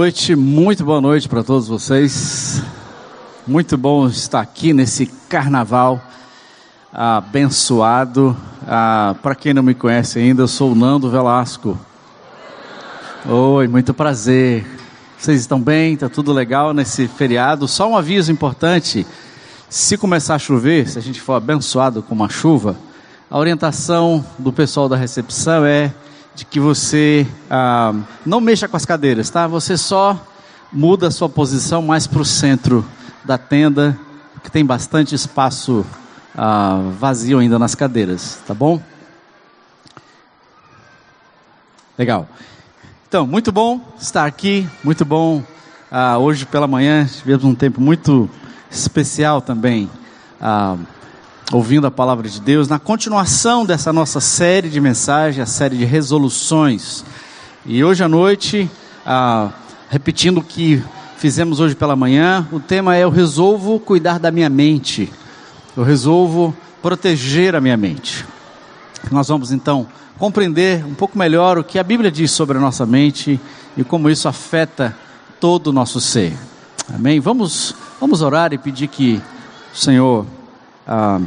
Noite, muito boa noite para todos vocês. Muito bom estar aqui nesse carnaval abençoado. Ah, para quem não me conhece ainda, eu sou o Nando Velasco. Oi, muito prazer. Vocês estão bem? Tá tudo legal nesse feriado? Só um aviso importante: se começar a chover, se a gente for abençoado com uma chuva, a orientação do pessoal da recepção é de que você ah, não mexa com as cadeiras, tá? Você só muda a sua posição mais para o centro da tenda, que tem bastante espaço ah, vazio ainda nas cadeiras, tá bom? Legal. Então, muito bom estar aqui, muito bom. Ah, hoje pela manhã tivemos um tempo muito especial também, ah, ouvindo a palavra de Deus, na continuação dessa nossa série de mensagens, a série de resoluções. E hoje à noite, ah, repetindo o que fizemos hoje pela manhã, o tema é: Eu resolvo cuidar da minha mente, eu resolvo proteger a minha mente. Nós vamos então compreender um pouco melhor o que a Bíblia diz sobre a nossa mente e como isso afeta todo o nosso ser. Amém? Vamos, vamos orar e pedir que o Senhor ah,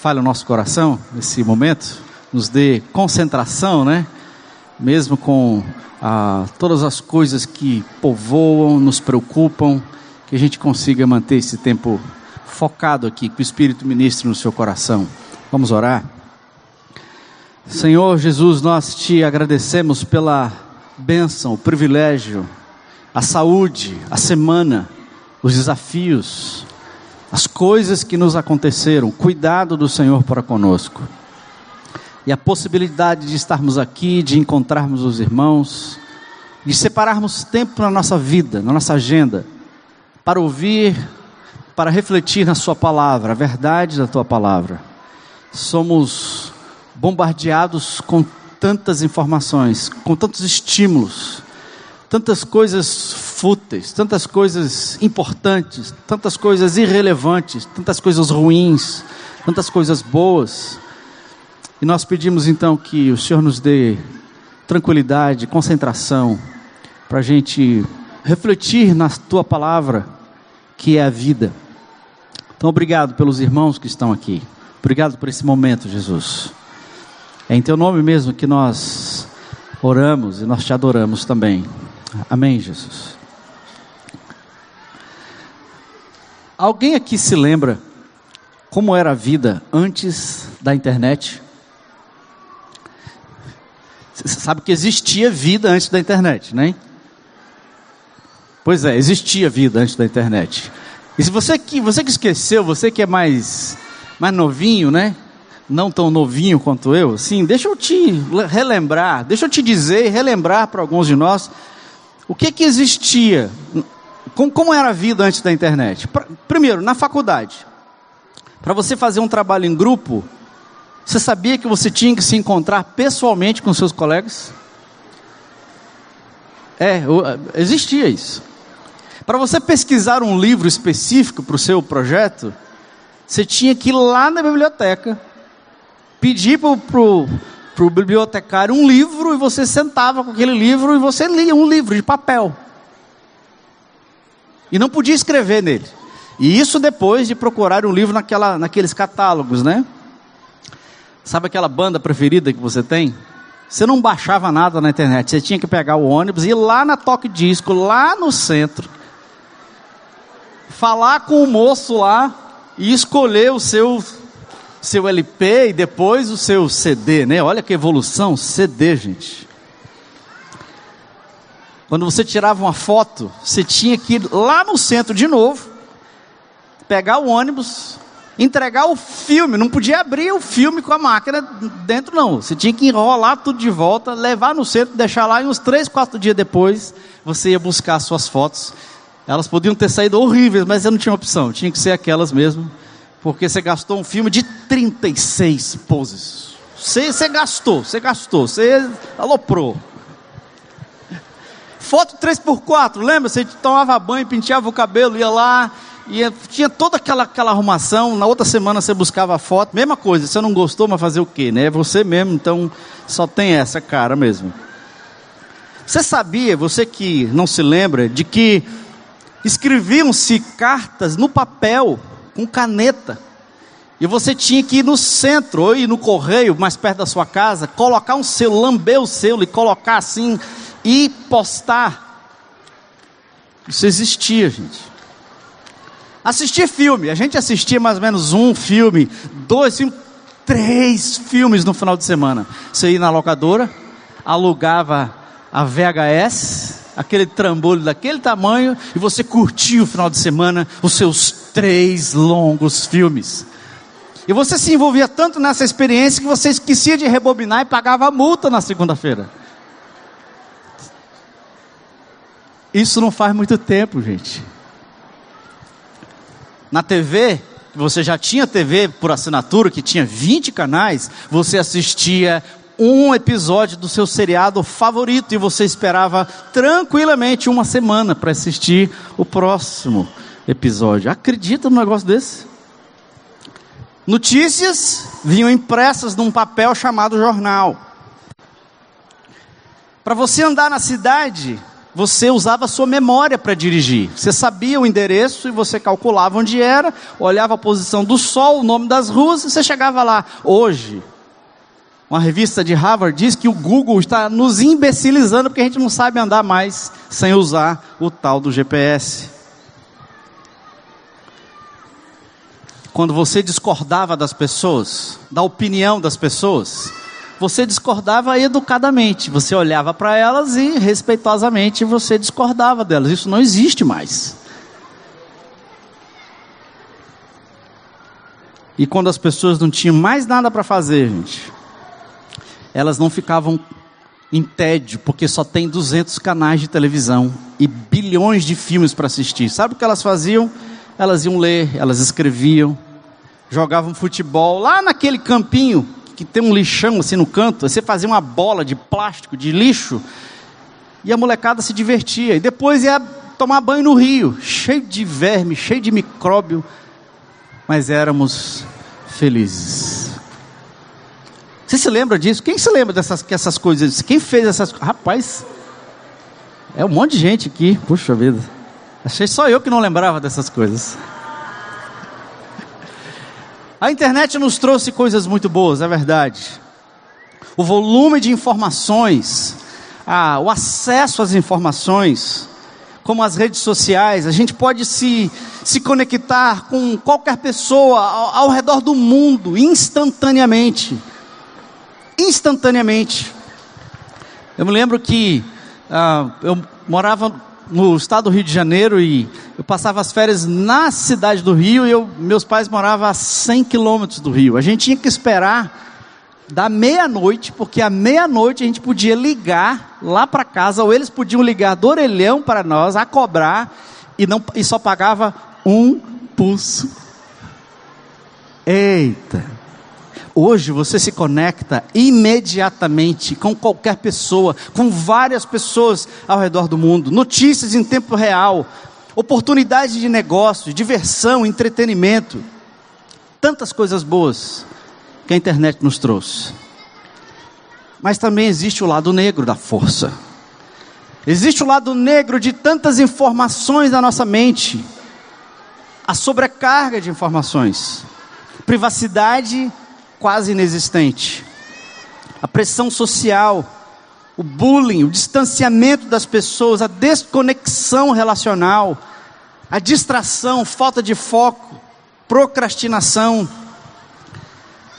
fale o nosso coração nesse momento, nos dê concentração, né? Mesmo com ah, todas as coisas que povoam, nos preocupam, que a gente consiga manter esse tempo focado aqui, que o Espírito ministre no seu coração. Vamos orar? Senhor Jesus, nós te agradecemos pela bênção, o privilégio, a saúde, a semana, os desafios, as coisas que nos aconteceram, cuidado do Senhor para conosco. E a possibilidade de estarmos aqui, de encontrarmos os irmãos, de separarmos tempo na nossa vida, na nossa agenda, para ouvir, para refletir na Sua palavra, a verdade da Tua palavra. Somos bombardeados com tantas informações, com tantos estímulos, tantas coisas fúteis, tantas coisas importantes, tantas coisas irrelevantes, tantas coisas ruins, tantas coisas boas. E nós pedimos então que o Senhor nos dê tranquilidade, concentração, para a gente refletir na tua palavra, que é a vida. Então, obrigado pelos irmãos que estão aqui. Obrigado por esse momento, Jesus. É em teu nome mesmo que nós oramos e nós te adoramos também. Amém, Jesus. Alguém aqui se lembra como era a vida antes da internet? Você sabe que existia vida antes da internet, né? Pois é, existia vida antes da internet. E se você que, você que esqueceu, você que é mais, mais novinho, né? não tão novinho quanto eu, sim, deixa eu te relembrar, deixa eu te dizer e relembrar para alguns de nós o que que existia, como, era a vida antes da internet. Primeiro, na faculdade, para você fazer um trabalho em grupo, você sabia que você tinha que se encontrar pessoalmente com seus colegas? É, existia isso. Para você pesquisar um livro específico para o seu projeto, você tinha que ir lá na biblioteca pedir para o bibliotecário um livro e você sentava com aquele livro e você lia um livro de papel. E não podia escrever nele. E isso depois de procurar um livro naquela, naqueles catálogos, né? Sabe aquela banda preferida que você tem? Você não baixava nada na internet, você tinha que pegar o ônibus e ir lá na Toque Disco, lá no centro, falar com o moço lá e escolher o seu seu LP e depois o seu CD, né? Olha que evolução, CD, gente. Quando você tirava uma foto, você tinha que ir lá no centro de novo, pegar o ônibus, entregar o filme, não podia abrir o filme com a máquina dentro, não. Você tinha que enrolar tudo de volta, levar no centro, deixar lá, e uns três, quatro dias depois, você ia buscar suas fotos. Elas podiam ter saído horríveis, mas você não tinha opção, tinha que ser aquelas mesmo porque você gastou um filme de 36 poses. Você, você gastou, você gastou, você aloprou. Foto 3x4, lembra? Você tomava banho, penteava o cabelo, ia lá, ia, tinha toda aquela, aquela arrumação. Na outra semana você buscava a foto, mesma coisa. Você não gostou, mas fazer o quê, né? É você mesmo, então só tem essa cara mesmo. Você sabia, você que não se lembra, de que escreviam-se cartas no papel, com caneta, e você tinha que ir no centro, ou ir no correio, mais perto da sua casa, colocar um selo, lamber o selo e colocar assim, e postar. Isso existia, gente. Assistir filme, a gente assistia mais ou menos um filme, dois filmes, três filmes no final de semana. Você ia na locadora, alugava a VHS, aquele trambolho daquele tamanho, e você curtia o final de semana os seus três longos filmes. E você se envolvia tanto nessa experiência que você esquecia de rebobinar e pagava a multa na segunda-feira. Isso não faz muito tempo, gente. Na TV, você já tinha TV por assinatura, que tinha 20 canais, você assistia um episódio do seu seriado favorito e você esperava tranquilamente uma semana para assistir o próximo episódio. Acredita num negócio desse? Notícias vinham impressas num papel chamado jornal. Para você andar na cidade, você usava a sua memória para dirigir. Você sabia o endereço e você calculava onde era, olhava a posição do sol, o nome das ruas e você chegava lá. Hoje, uma revista de Harvard diz que o Google está nos imbecilizando porque a gente não sabe andar mais sem usar o tal do GPS. Quando você discordava das pessoas, da opinião das pessoas, você discordava educadamente. Você olhava para elas e respeitosamente você discordava delas. Isso não existe mais. E quando as pessoas não tinham mais nada para fazer, gente, elas não ficavam em tédio, porque só tem 200 canais de televisão e bilhões de filmes para assistir. Sabe o que elas faziam? Elas iam ler, elas escreviam, jogavam futebol lá naquele campinho que tem um lixão assim no canto. Você fazia uma bola de plástico, de lixo, e a molecada se divertia. E depois ia tomar banho no rio, cheio de verme, cheio de micróbio, mas éramos felizes. Você se lembra disso? Quem se lembra dessas essas coisas? Quem fez essas Rapaz, é um monte de gente aqui. Puxa vida. Achei só eu que não lembrava dessas coisas. A internet nos trouxe coisas muito boas, é verdade. O volume de informações, o acesso às informações, como as redes sociais, a gente pode se, se conectar com qualquer pessoa ao, ao redor do mundo instantaneamente instantaneamente. Eu me lembro que ah, eu morava no estado do Rio de Janeiro e eu passava as férias na cidade do Rio e eu, meus pais moravam a 100 quilômetros do Rio. A gente tinha que esperar da meia-noite, porque à meia-noite a gente podia ligar lá para casa, ou eles podiam ligar do orelhão para nós, a cobrar, e, não, e só pagava um pulso. Eita! Hoje você se conecta imediatamente com qualquer pessoa, com várias pessoas ao redor do mundo, notícias em tempo real, oportunidades de negócio, diversão, entretenimento, tantas coisas boas que a internet nos trouxe. Mas também existe o lado negro da força. Existe o lado negro de tantas informações na nossa mente, a sobrecarga de informações, privacidade quase inexistente. A pressão social, o bullying, o distanciamento das pessoas, a desconexão relacional, a distração, falta de foco, procrastinação.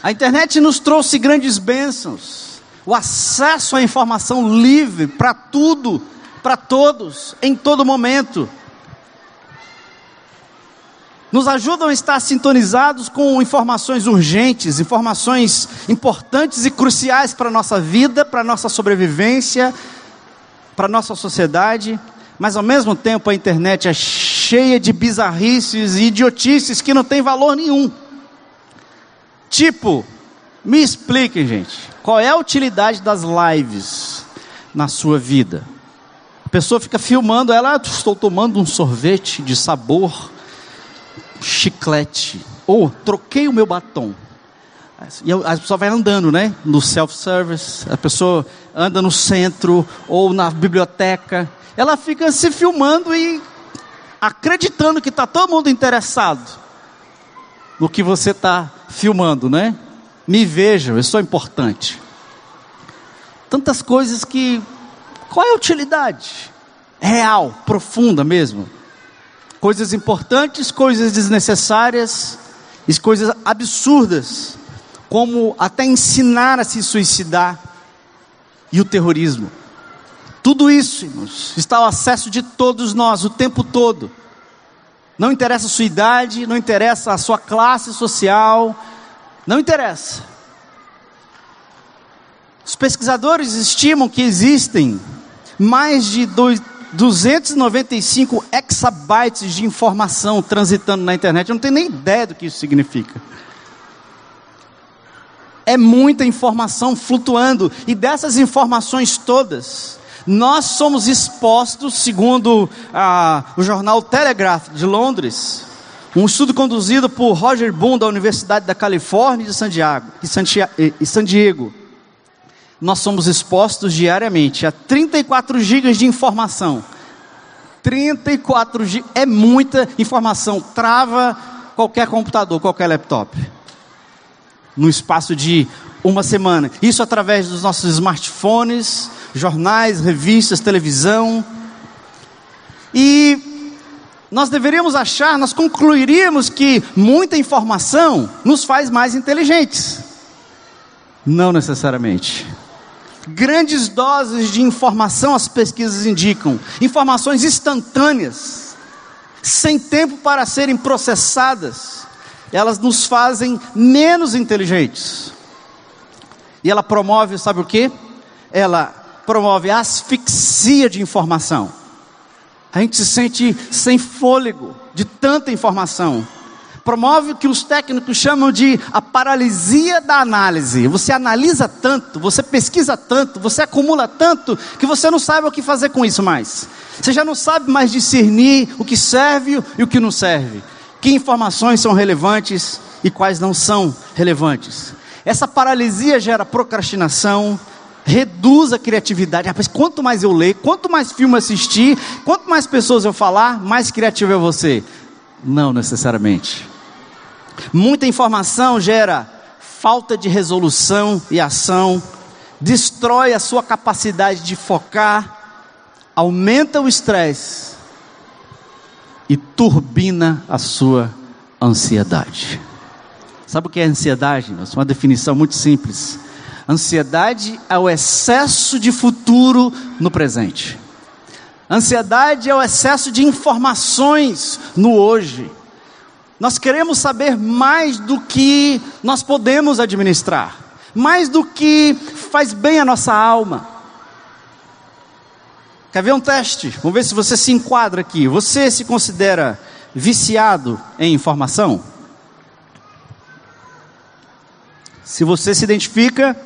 A internet nos trouxe grandes bênçãos, o acesso à informação livre para tudo, para todos, em todo momento nos ajudam a estar sintonizados com informações urgentes, informações importantes e cruciais para a nossa vida, para a nossa sobrevivência, para a nossa sociedade, mas ao mesmo tempo a internet é cheia de bizarrices e idiotices que não tem valor nenhum. Tipo, me expliquem, gente, qual é a utilidade das lives na sua vida? A pessoa fica filmando, ela, ah, estou tomando um sorvete de sabor chiclete. Ou troquei o meu batom. E a pessoa vai andando, né? No self-service, a pessoa anda no centro ou na biblioteca. Ela fica se filmando e acreditando que está todo mundo interessado no que você está filmando, né? Me vejam, eu sou importante. Tantas coisas que. Qual é a utilidade? Real, profunda mesmo. Coisas importantes, coisas desnecessárias, e coisas absurdas, como até ensinar a se suicidar e o terrorismo. Tudo isso, irmãos, está ao acesso de todos nós o tempo todo. Não interessa a sua idade, não interessa a sua classe social, não interessa. Os pesquisadores estimam que existem mais de 295 exabytes de informação transitando na internet. Eu não tenho nem ideia do que isso significa. É muita informação flutuando, e dessas informações todas, nós somos expostos, segundo ah, o jornal Telegraph de Londres, um estudo conduzido por Roger Boone da Universidade da Califórnia de e San Diego. Nós somos expostos diariamente a 34 gigas de informação. 34 gigas é muita informação, trava qualquer computador, qualquer laptop. No espaço de uma semana. Isso através dos nossos smartphones, jornais, revistas, televisão. E nós deveríamos achar, nós concluiríamos que muita informação nos faz mais inteligentes. Não necessariamente. Grandes doses de informação as pesquisas indicam, informações instantâneas, sem tempo para serem processadas, elas nos fazem menos inteligentes. E ela promove, sabe o que? Ela promove asfixia de informação. A gente se sente sem fôlego de tanta informação. Promove o que os técnicos chamam de a paralisia da análise. Você analisa tanto, você pesquisa tanto, você acumula tanto, que você não sabe o que fazer com isso mais. Você já não sabe mais discernir o que serve e o que não serve. Que informações são relevantes e quais não são relevantes. Essa paralisia gera procrastinação, reduz a criatividade. Rapaz, quanto mais eu ler, quanto mais filme assistir, quanto mais pessoas eu falar, mais criativo é você. Não necessariamente. Muita informação gera falta de resolução e ação, destrói a sua capacidade de focar, aumenta o estresse e turbina a sua ansiedade. Sabe o que é ansiedade? Uma definição muito simples Ansiedade é o excesso de futuro no presente. Ansiedade é o excesso de informações no hoje. Nós queremos saber mais do que nós podemos administrar, mais do que faz bem a nossa alma. Quer ver um teste? Vamos ver se você se enquadra aqui. Você se considera viciado em informação? Se você se identifica,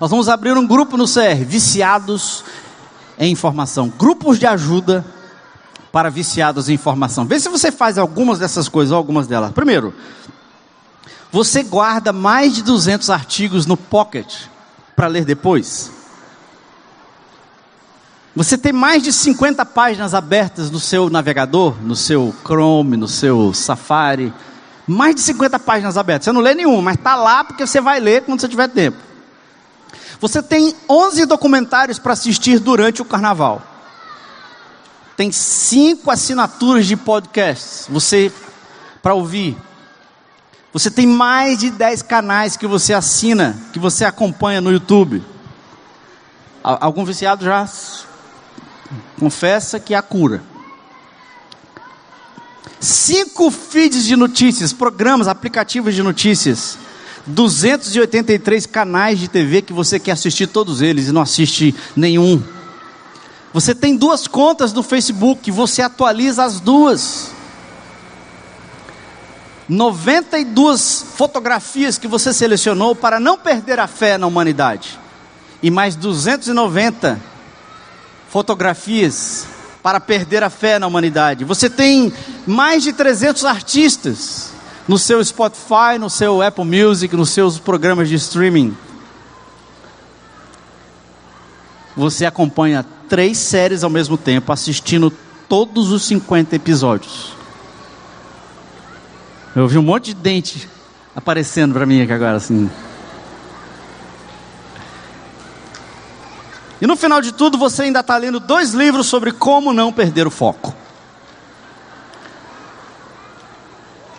nós vamos abrir um grupo no CR, viciados em informação, grupos de ajuda para viciados em informação. Vê se você faz algumas dessas coisas, algumas delas. Primeiro, você guarda mais de 200 artigos no Pocket para ler depois? Você tem mais de 50 páginas abertas no seu navegador, no seu Chrome, no seu Safari. Mais de 50 páginas abertas. Você não lê nenhuma, mas está lá porque você vai ler quando você tiver tempo. Você tem 11 documentários para assistir durante o carnaval. Tem cinco assinaturas de podcasts você para ouvir. Você tem mais de 10 canais que você assina, que você acompanha no YouTube. Algum viciado já confessa que é a cura. Cinco feeds de notícias, programas, aplicativos de notícias 283 canais de TV que você quer assistir todos eles e não assiste nenhum. Você tem duas contas no Facebook, você atualiza as duas. 92 fotografias que você selecionou para não perder a fé na humanidade. E mais 290 fotografias para perder a fé na humanidade. Você tem mais de 300 artistas no seu Spotify, no seu Apple Music, nos seus programas de streaming. Você acompanha três séries ao mesmo tempo, assistindo todos os 50 episódios. Eu vi um monte de dente aparecendo para mim aqui agora, assim. E no final de tudo, você ainda está lendo dois livros sobre como não perder o foco.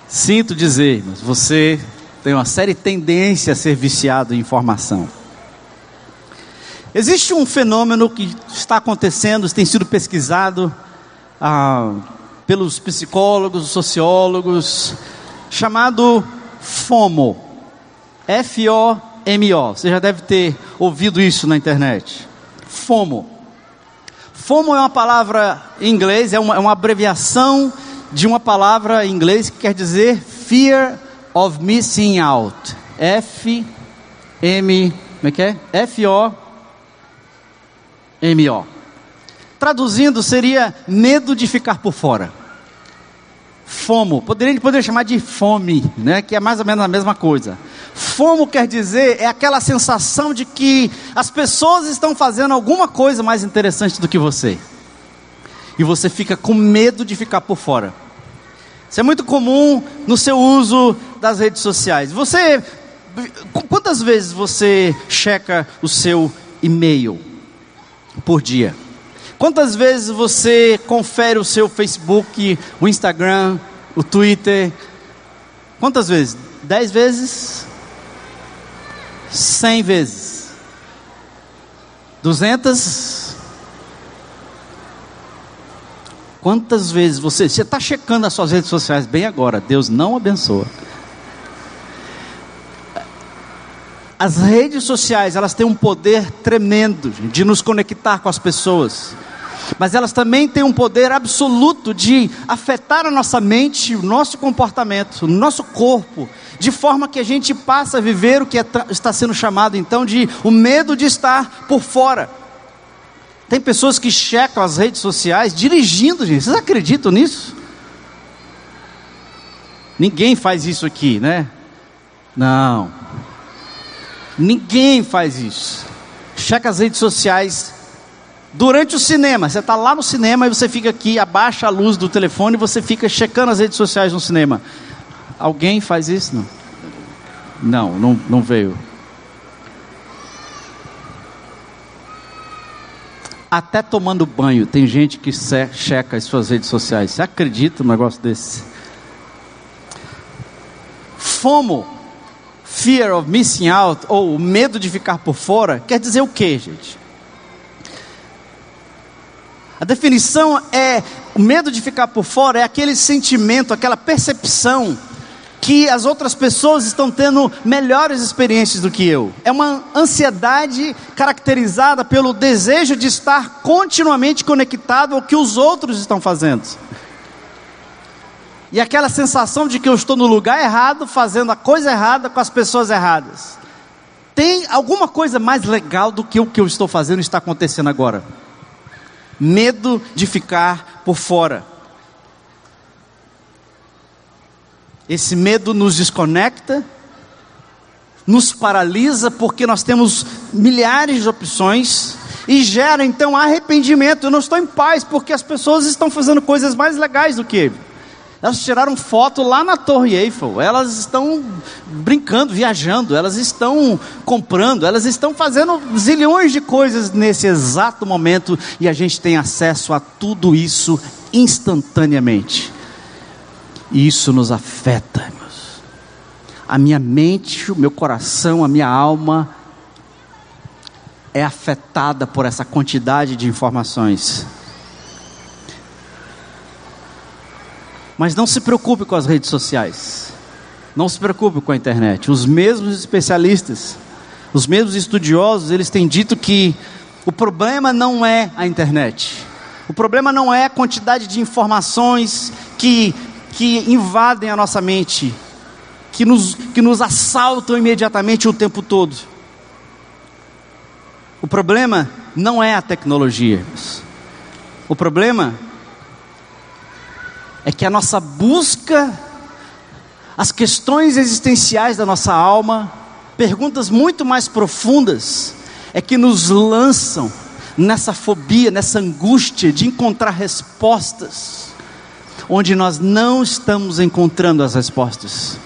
Sinto dizer, mas você tem uma séria tendência a ser viciado em informação. Existe um fenômeno que está acontecendo, tem sido pesquisado ah, pelos psicólogos, sociólogos, chamado FOMO. F-O-M-O. Você já deve ter ouvido isso na internet. FOMO. FOMO é uma palavra em inglês, é uma, é uma abreviação de uma palavra em inglês que quer dizer Fear of Missing Out. F M, como é que é? F O M O. Traduzindo seria medo de ficar por fora. FOMO, poderia, poderia chamar de fome, né? que é mais ou menos a mesma coisa. FOMO quer dizer é aquela sensação de que as pessoas estão fazendo alguma coisa mais interessante do que você. E você fica com medo de ficar por fora. Isso é muito comum no seu uso das redes sociais. Você quantas vezes você checa o seu e-mail por dia? Quantas vezes você confere o seu Facebook, o Instagram, o Twitter? Quantas vezes? Dez vezes? Cem vezes? Duzentas? Quantas vezes você. Você está checando as suas redes sociais bem agora, Deus não abençoa. As redes sociais, elas têm um poder tremendo de nos conectar com as pessoas mas elas também têm um poder absoluto de afetar a nossa mente, o nosso comportamento, o nosso corpo, de forma que a gente passa a viver o que é está sendo chamado então de o medo de estar por fora. Tem pessoas que checam as redes sociais dirigindo, gente. Vocês acreditam nisso? Ninguém faz isso aqui, né? Não. Ninguém faz isso. Checa as redes sociais Durante o cinema, você está lá no cinema e você fica aqui, abaixa a luz do telefone e você fica checando as redes sociais no cinema. Alguém faz isso? Não, não, não, não veio. Até tomando banho, tem gente que checa as suas redes sociais. Você acredita num negócio desse? FOMO, Fear of Missing Out, ou medo de ficar por fora, quer dizer o que, gente? A definição é o medo de ficar por fora, é aquele sentimento, aquela percepção que as outras pessoas estão tendo melhores experiências do que eu. É uma ansiedade caracterizada pelo desejo de estar continuamente conectado ao que os outros estão fazendo. E aquela sensação de que eu estou no lugar errado, fazendo a coisa errada com as pessoas erradas. Tem alguma coisa mais legal do que o que eu estou fazendo está acontecendo agora? medo de ficar por fora. Esse medo nos desconecta, nos paralisa, porque nós temos milhares de opções e gera então arrependimento. Eu não estou em paz porque as pessoas estão fazendo coisas mais legais do que ele. Elas tiraram foto lá na Torre Eiffel. Elas estão brincando, viajando. Elas estão comprando. Elas estão fazendo zilhões de coisas nesse exato momento. E a gente tem acesso a tudo isso instantaneamente. E isso nos afeta, irmãos. A minha mente, o meu coração, a minha alma é afetada por essa quantidade de informações. Mas não se preocupe com as redes sociais. Não se preocupe com a internet. Os mesmos especialistas, os mesmos estudiosos, eles têm dito que o problema não é a internet. O problema não é a quantidade de informações que, que invadem a nossa mente, que nos, que nos assaltam imediatamente o tempo todo. O problema não é a tecnologia. O problema é que a nossa busca, as questões existenciais da nossa alma, perguntas muito mais profundas, é que nos lançam nessa fobia, nessa angústia de encontrar respostas, onde nós não estamos encontrando as respostas.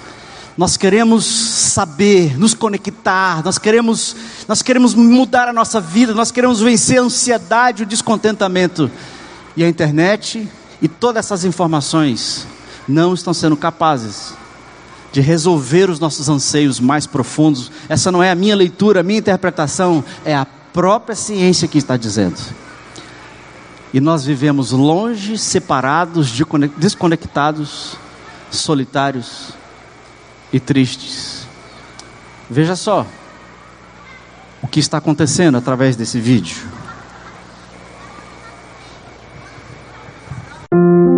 Nós queremos saber, nos conectar, nós queremos, nós queremos mudar a nossa vida, nós queremos vencer a ansiedade, o descontentamento. E a internet e todas essas informações não estão sendo capazes de resolver os nossos anseios mais profundos. Essa não é a minha leitura, a minha interpretação, é a própria ciência que está dizendo. E nós vivemos longe, separados, desconectados, solitários e tristes. Veja só o que está acontecendo através desse vídeo. Thank you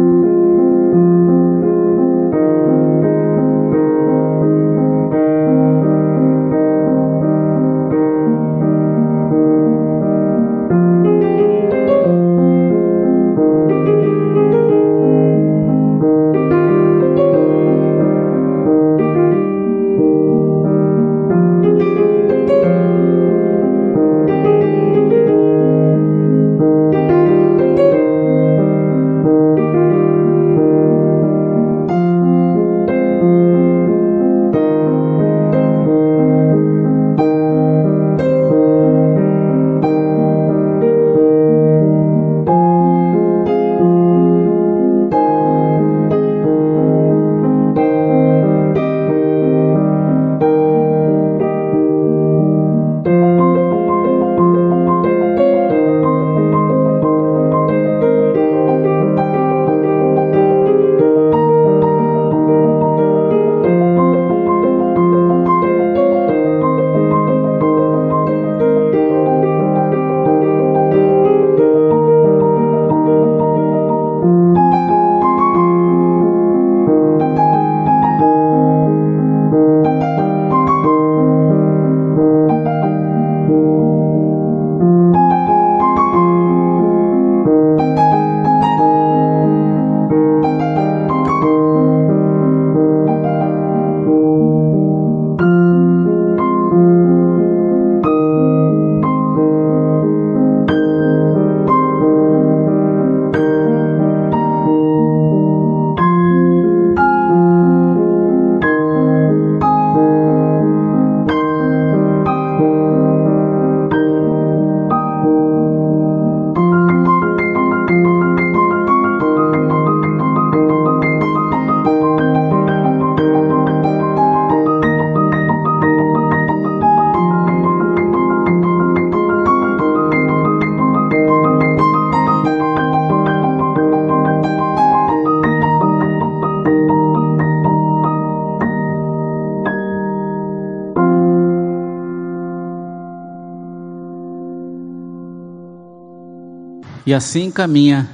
E assim caminha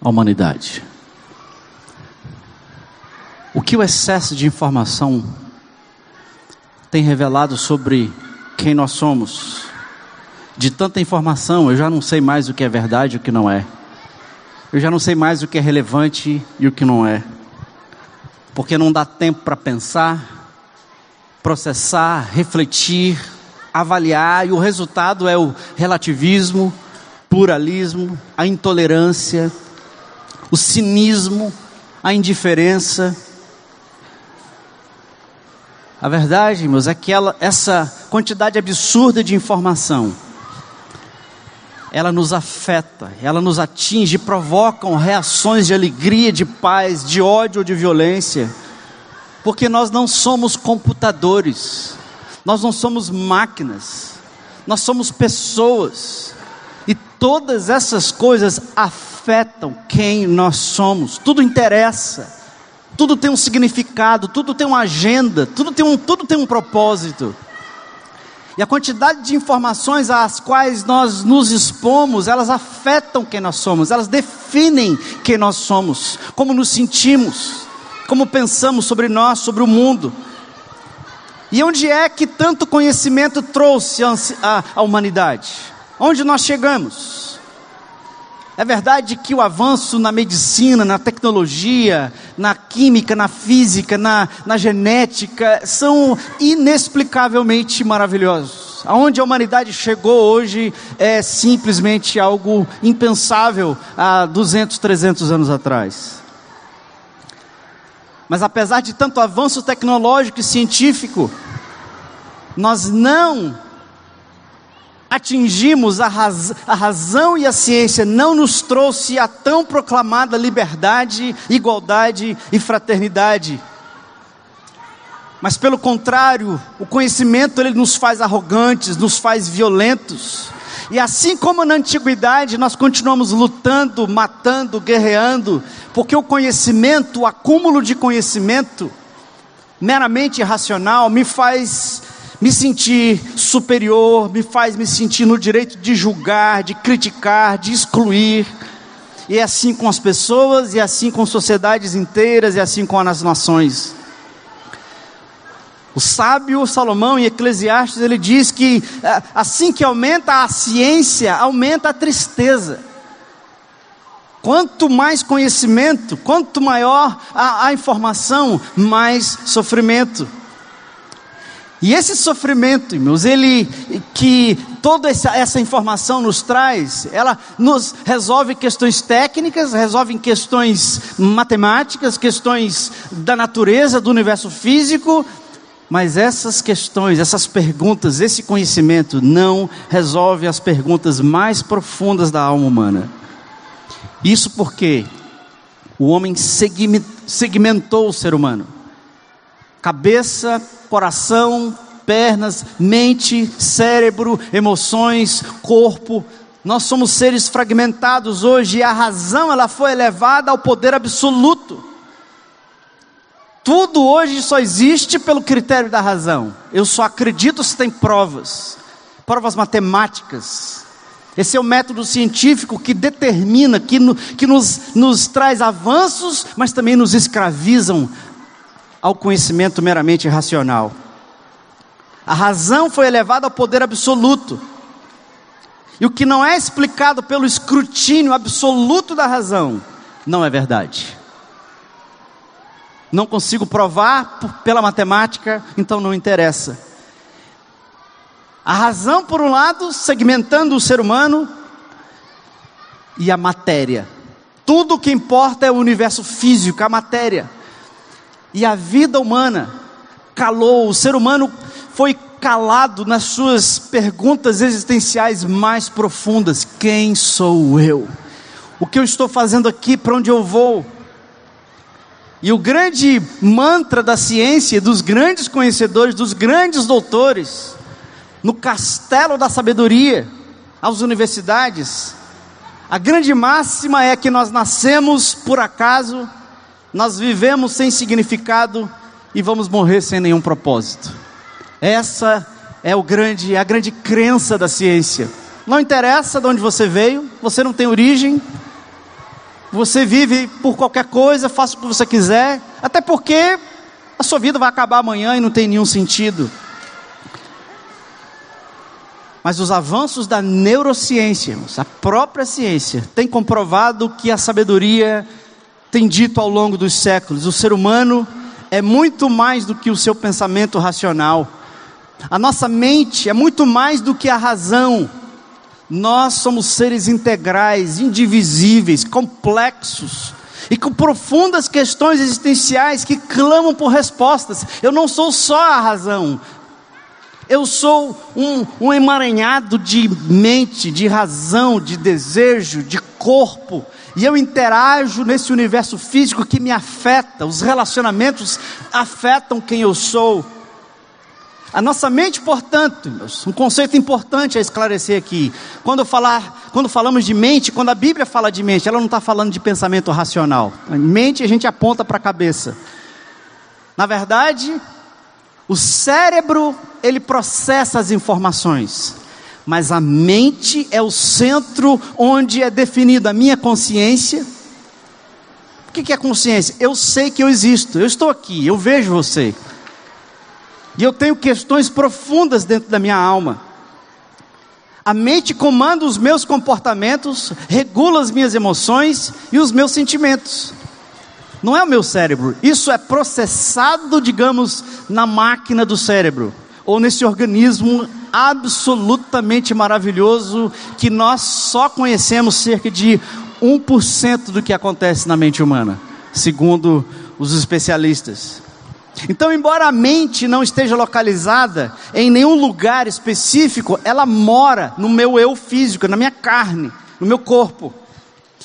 a humanidade. O que o excesso de informação tem revelado sobre quem nós somos? De tanta informação, eu já não sei mais o que é verdade e o que não é. Eu já não sei mais o que é relevante e o que não é. Porque não dá tempo para pensar, processar, refletir, avaliar, e o resultado é o relativismo, pluralismo, a intolerância, o cinismo, a indiferença. A verdade, meus, é que ela, essa quantidade absurda de informação, ela nos afeta, ela nos atinge, provocam reações de alegria, de paz, de ódio ou de violência, porque nós não somos computadores, nós não somos máquinas, nós somos pessoas todas essas coisas afetam quem nós somos, tudo interessa, tudo tem um significado, tudo tem uma agenda, tudo tem um, tudo tem um propósito. E a quantidade de informações às quais nós nos expomos, elas afetam quem nós somos, elas definem quem nós somos, como nos sentimos, como pensamos sobre nós, sobre o mundo. E onde é que tanto conhecimento trouxe a humanidade? Onde nós chegamos? É verdade que o avanço na medicina, na tecnologia, na química, na física, na, na genética, são inexplicavelmente maravilhosos. Aonde a humanidade chegou hoje é simplesmente algo impensável há 200, 300 anos atrás. Mas apesar de tanto avanço tecnológico e científico, nós não atingimos a, raz, a razão e a ciência não nos trouxe a tão proclamada liberdade, igualdade e fraternidade. Mas pelo contrário, o conhecimento ele nos faz arrogantes, nos faz violentos. E assim como na antiguidade nós continuamos lutando, matando, guerreando, porque o conhecimento, o acúmulo de conhecimento meramente racional me faz me sentir superior, me faz me sentir no direito de julgar, de criticar, de excluir. E é assim com as pessoas, e é assim com sociedades inteiras, e é assim com as nações. O sábio Salomão em Eclesiastes ele diz que é, assim que aumenta a ciência, aumenta a tristeza. Quanto mais conhecimento, quanto maior a, a informação, mais sofrimento. E esse sofrimento, irmãos, ele que toda essa, essa, informação nos traz, ela nos resolve questões técnicas, resolve questões matemáticas, questões da natureza, do universo físico, mas essas questões, essas perguntas, esse conhecimento não resolve as perguntas mais profundas da alma humana. Isso porque o homem segmentou o ser humano. Cabeça, coração, pernas, mente, cérebro, emoções, corpo. Nós somos seres fragmentados hoje e a razão ela foi elevada ao poder absoluto. Tudo hoje só existe pelo critério da razão. Eu só acredito se tem provas, provas matemáticas. Esse é o método científico que determina, que, no, que nos, nos traz avanços, mas também nos escravizam ao conhecimento meramente racional. A razão foi elevada ao poder absoluto. E o que não é explicado pelo escrutínio absoluto da razão, não é verdade. Não consigo provar pela matemática, então não interessa. A razão, por um lado, segmentando o ser humano, e a matéria. Tudo o que importa é o universo físico, a matéria. E a vida humana calou, o ser humano foi calado nas suas perguntas existenciais mais profundas: quem sou eu? O que eu estou fazendo aqui? Para onde eu vou? E o grande mantra da ciência, dos grandes conhecedores, dos grandes doutores, no castelo da sabedoria, às universidades, a grande máxima é que nós nascemos por acaso nós vivemos sem significado e vamos morrer sem nenhum propósito. Essa é o grande, a grande crença da ciência. Não interessa de onde você veio, você não tem origem, você vive por qualquer coisa, faça o que você quiser, até porque a sua vida vai acabar amanhã e não tem nenhum sentido. Mas os avanços da neurociência, a própria ciência, tem comprovado que a sabedoria tem dito ao longo dos séculos: o ser humano é muito mais do que o seu pensamento racional. A nossa mente é muito mais do que a razão. Nós somos seres integrais, indivisíveis, complexos e com profundas questões existenciais que clamam por respostas. Eu não sou só a razão, eu sou um, um emaranhado de mente, de razão, de desejo, de corpo, e eu interajo nesse universo físico que me afeta, os relacionamentos afetam quem eu sou. A nossa mente, portanto, um conceito importante a esclarecer aqui. Quando, falar, quando falamos de mente, quando a Bíblia fala de mente, ela não está falando de pensamento racional. mente a gente aponta para a cabeça. Na verdade, o cérebro ele processa as informações mas a mente é o centro onde é definida a minha consciência. O que é consciência? Eu sei que eu existo, eu estou aqui, eu vejo você. E eu tenho questões profundas dentro da minha alma. A mente comanda os meus comportamentos, regula as minhas emoções e os meus sentimentos. Não é o meu cérebro, isso é processado, digamos, na máquina do cérebro, ou nesse organismo absolutamente maravilhoso que nós só conhecemos cerca de 1% do que acontece na mente humana, segundo os especialistas. Então, embora a mente não esteja localizada em nenhum lugar específico, ela mora no meu eu físico, na minha carne, no meu corpo.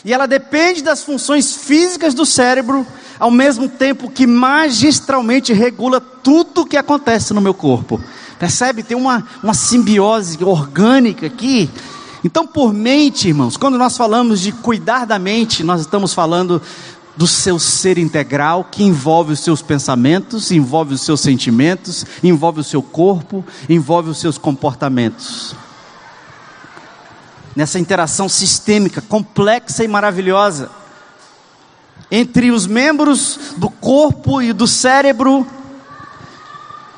E ela depende das funções físicas do cérebro, ao mesmo tempo que magistralmente regula tudo o que acontece no meu corpo. Percebe? Tem uma, uma simbiose orgânica aqui. Então, por mente, irmãos, quando nós falamos de cuidar da mente, nós estamos falando do seu ser integral, que envolve os seus pensamentos, envolve os seus sentimentos, envolve o seu corpo, envolve os seus comportamentos. Nessa interação sistêmica, complexa e maravilhosa, entre os membros do corpo e do cérebro,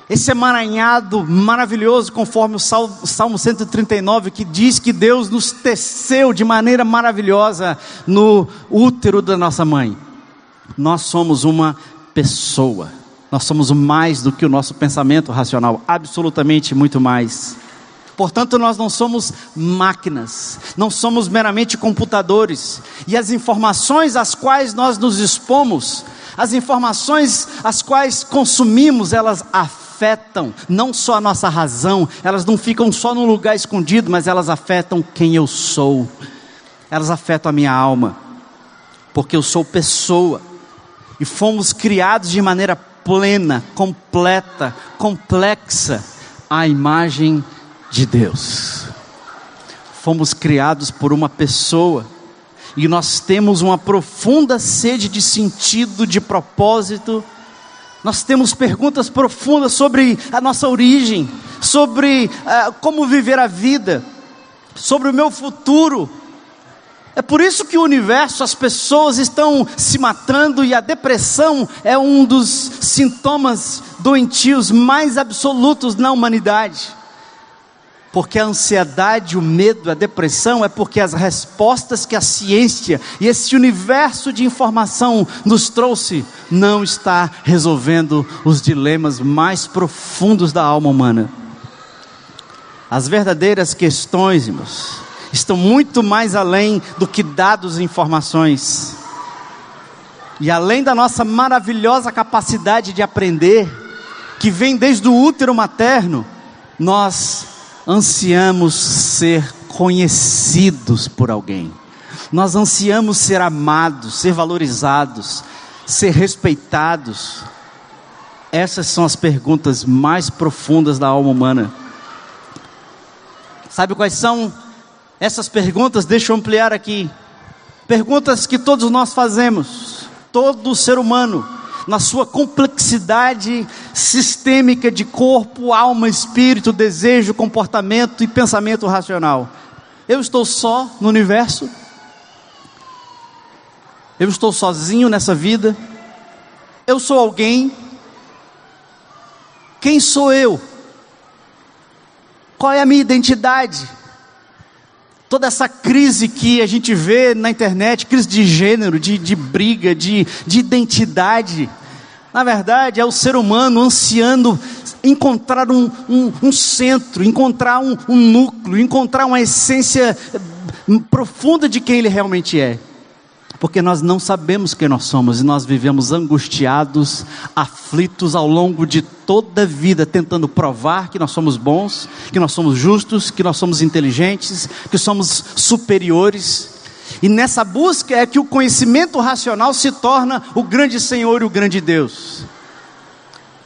esse emaranhado maravilhoso, conforme o Salmo 139, que diz que Deus nos teceu de maneira maravilhosa no útero da nossa mãe. Nós somos uma pessoa. Nós somos mais do que o nosso pensamento racional, absolutamente muito mais. Portanto, nós não somos máquinas, não somos meramente computadores. E as informações às quais nós nos expomos, as informações às quais consumimos, elas afetam não só a nossa razão, elas não ficam só num lugar escondido, mas elas afetam quem eu sou, elas afetam a minha alma, porque eu sou pessoa e fomos criados de maneira plena, completa, complexa, à imagem de Deus. Fomos criados por uma pessoa e nós temos uma profunda sede de sentido, de propósito. Nós temos perguntas profundas sobre a nossa origem, sobre uh, como viver a vida, sobre o meu futuro, é por isso que o universo, as pessoas estão se matando e a depressão é um dos sintomas doentios mais absolutos na humanidade. Porque a ansiedade, o medo, a depressão é porque as respostas que a ciência e esse universo de informação nos trouxe não está resolvendo os dilemas mais profundos da alma humana. As verdadeiras questões, irmãos, estão muito mais além do que dados e informações. E além da nossa maravilhosa capacidade de aprender, que vem desde o útero materno, nós ansiamos ser conhecidos por alguém. Nós ansiamos ser amados, ser valorizados, ser respeitados. Essas são as perguntas mais profundas da alma humana. Sabe quais são essas perguntas, deixa eu ampliar aqui. Perguntas que todos nós fazemos, todo ser humano, na sua complexidade sistêmica de corpo, alma, espírito, desejo, comportamento e pensamento racional. Eu estou só no universo? Eu estou sozinho nessa vida? Eu sou alguém? Quem sou eu? Qual é a minha identidade? Toda essa crise que a gente vê na internet, crise de gênero, de, de briga, de, de identidade. Na verdade, é o ser humano ansiando encontrar um, um, um centro, encontrar um, um núcleo, encontrar uma essência profunda de quem ele realmente é porque nós não sabemos quem nós somos e nós vivemos angustiados, aflitos ao longo de toda a vida, tentando provar que nós somos bons, que nós somos justos, que nós somos inteligentes, que somos superiores. E nessa busca é que o conhecimento racional se torna o grande Senhor e o grande Deus.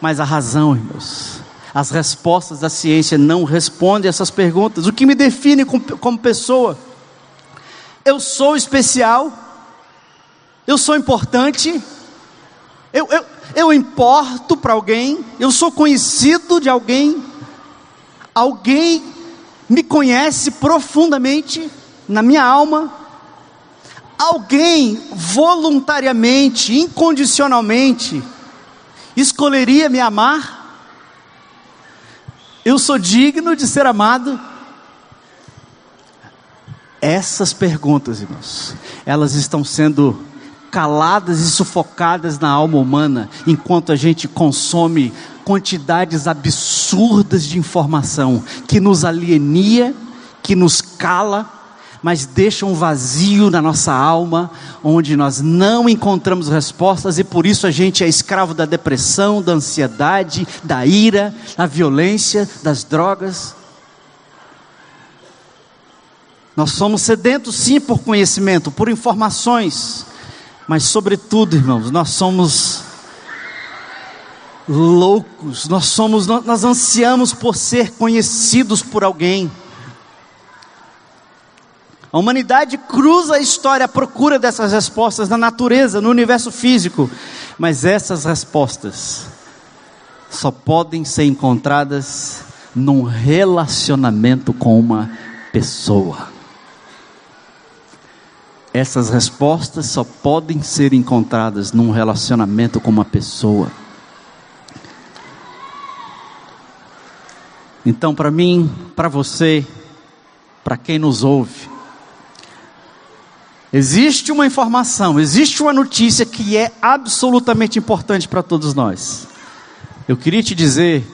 Mas a razão, irmãos, as respostas da ciência não respondem essas perguntas. O que me define como, como pessoa? Eu sou especial eu sou importante, eu, eu, eu importo para alguém, eu sou conhecido de alguém, alguém me conhece profundamente na minha alma, alguém voluntariamente, incondicionalmente, escolheria me amar? Eu sou digno de ser amado? Essas perguntas, irmãos, elas estão sendo caladas e sufocadas na alma humana, enquanto a gente consome quantidades absurdas de informação que nos alienia, que nos cala, mas deixa um vazio na nossa alma, onde nós não encontramos respostas e por isso a gente é escravo da depressão, da ansiedade, da ira, da violência, das drogas. Nós somos sedentos sim por conhecimento, por informações, mas, sobretudo, irmãos, nós somos loucos, nós somos, nós, ansiamos por ser conhecidos por alguém. A humanidade cruza a história à procura dessas respostas na natureza, no universo físico, mas essas respostas só podem ser encontradas num relacionamento com uma pessoa. Essas respostas só podem ser encontradas num relacionamento com uma pessoa. Então, para mim, para você, para quem nos ouve, existe uma informação, existe uma notícia que é absolutamente importante para todos nós. Eu queria te dizer,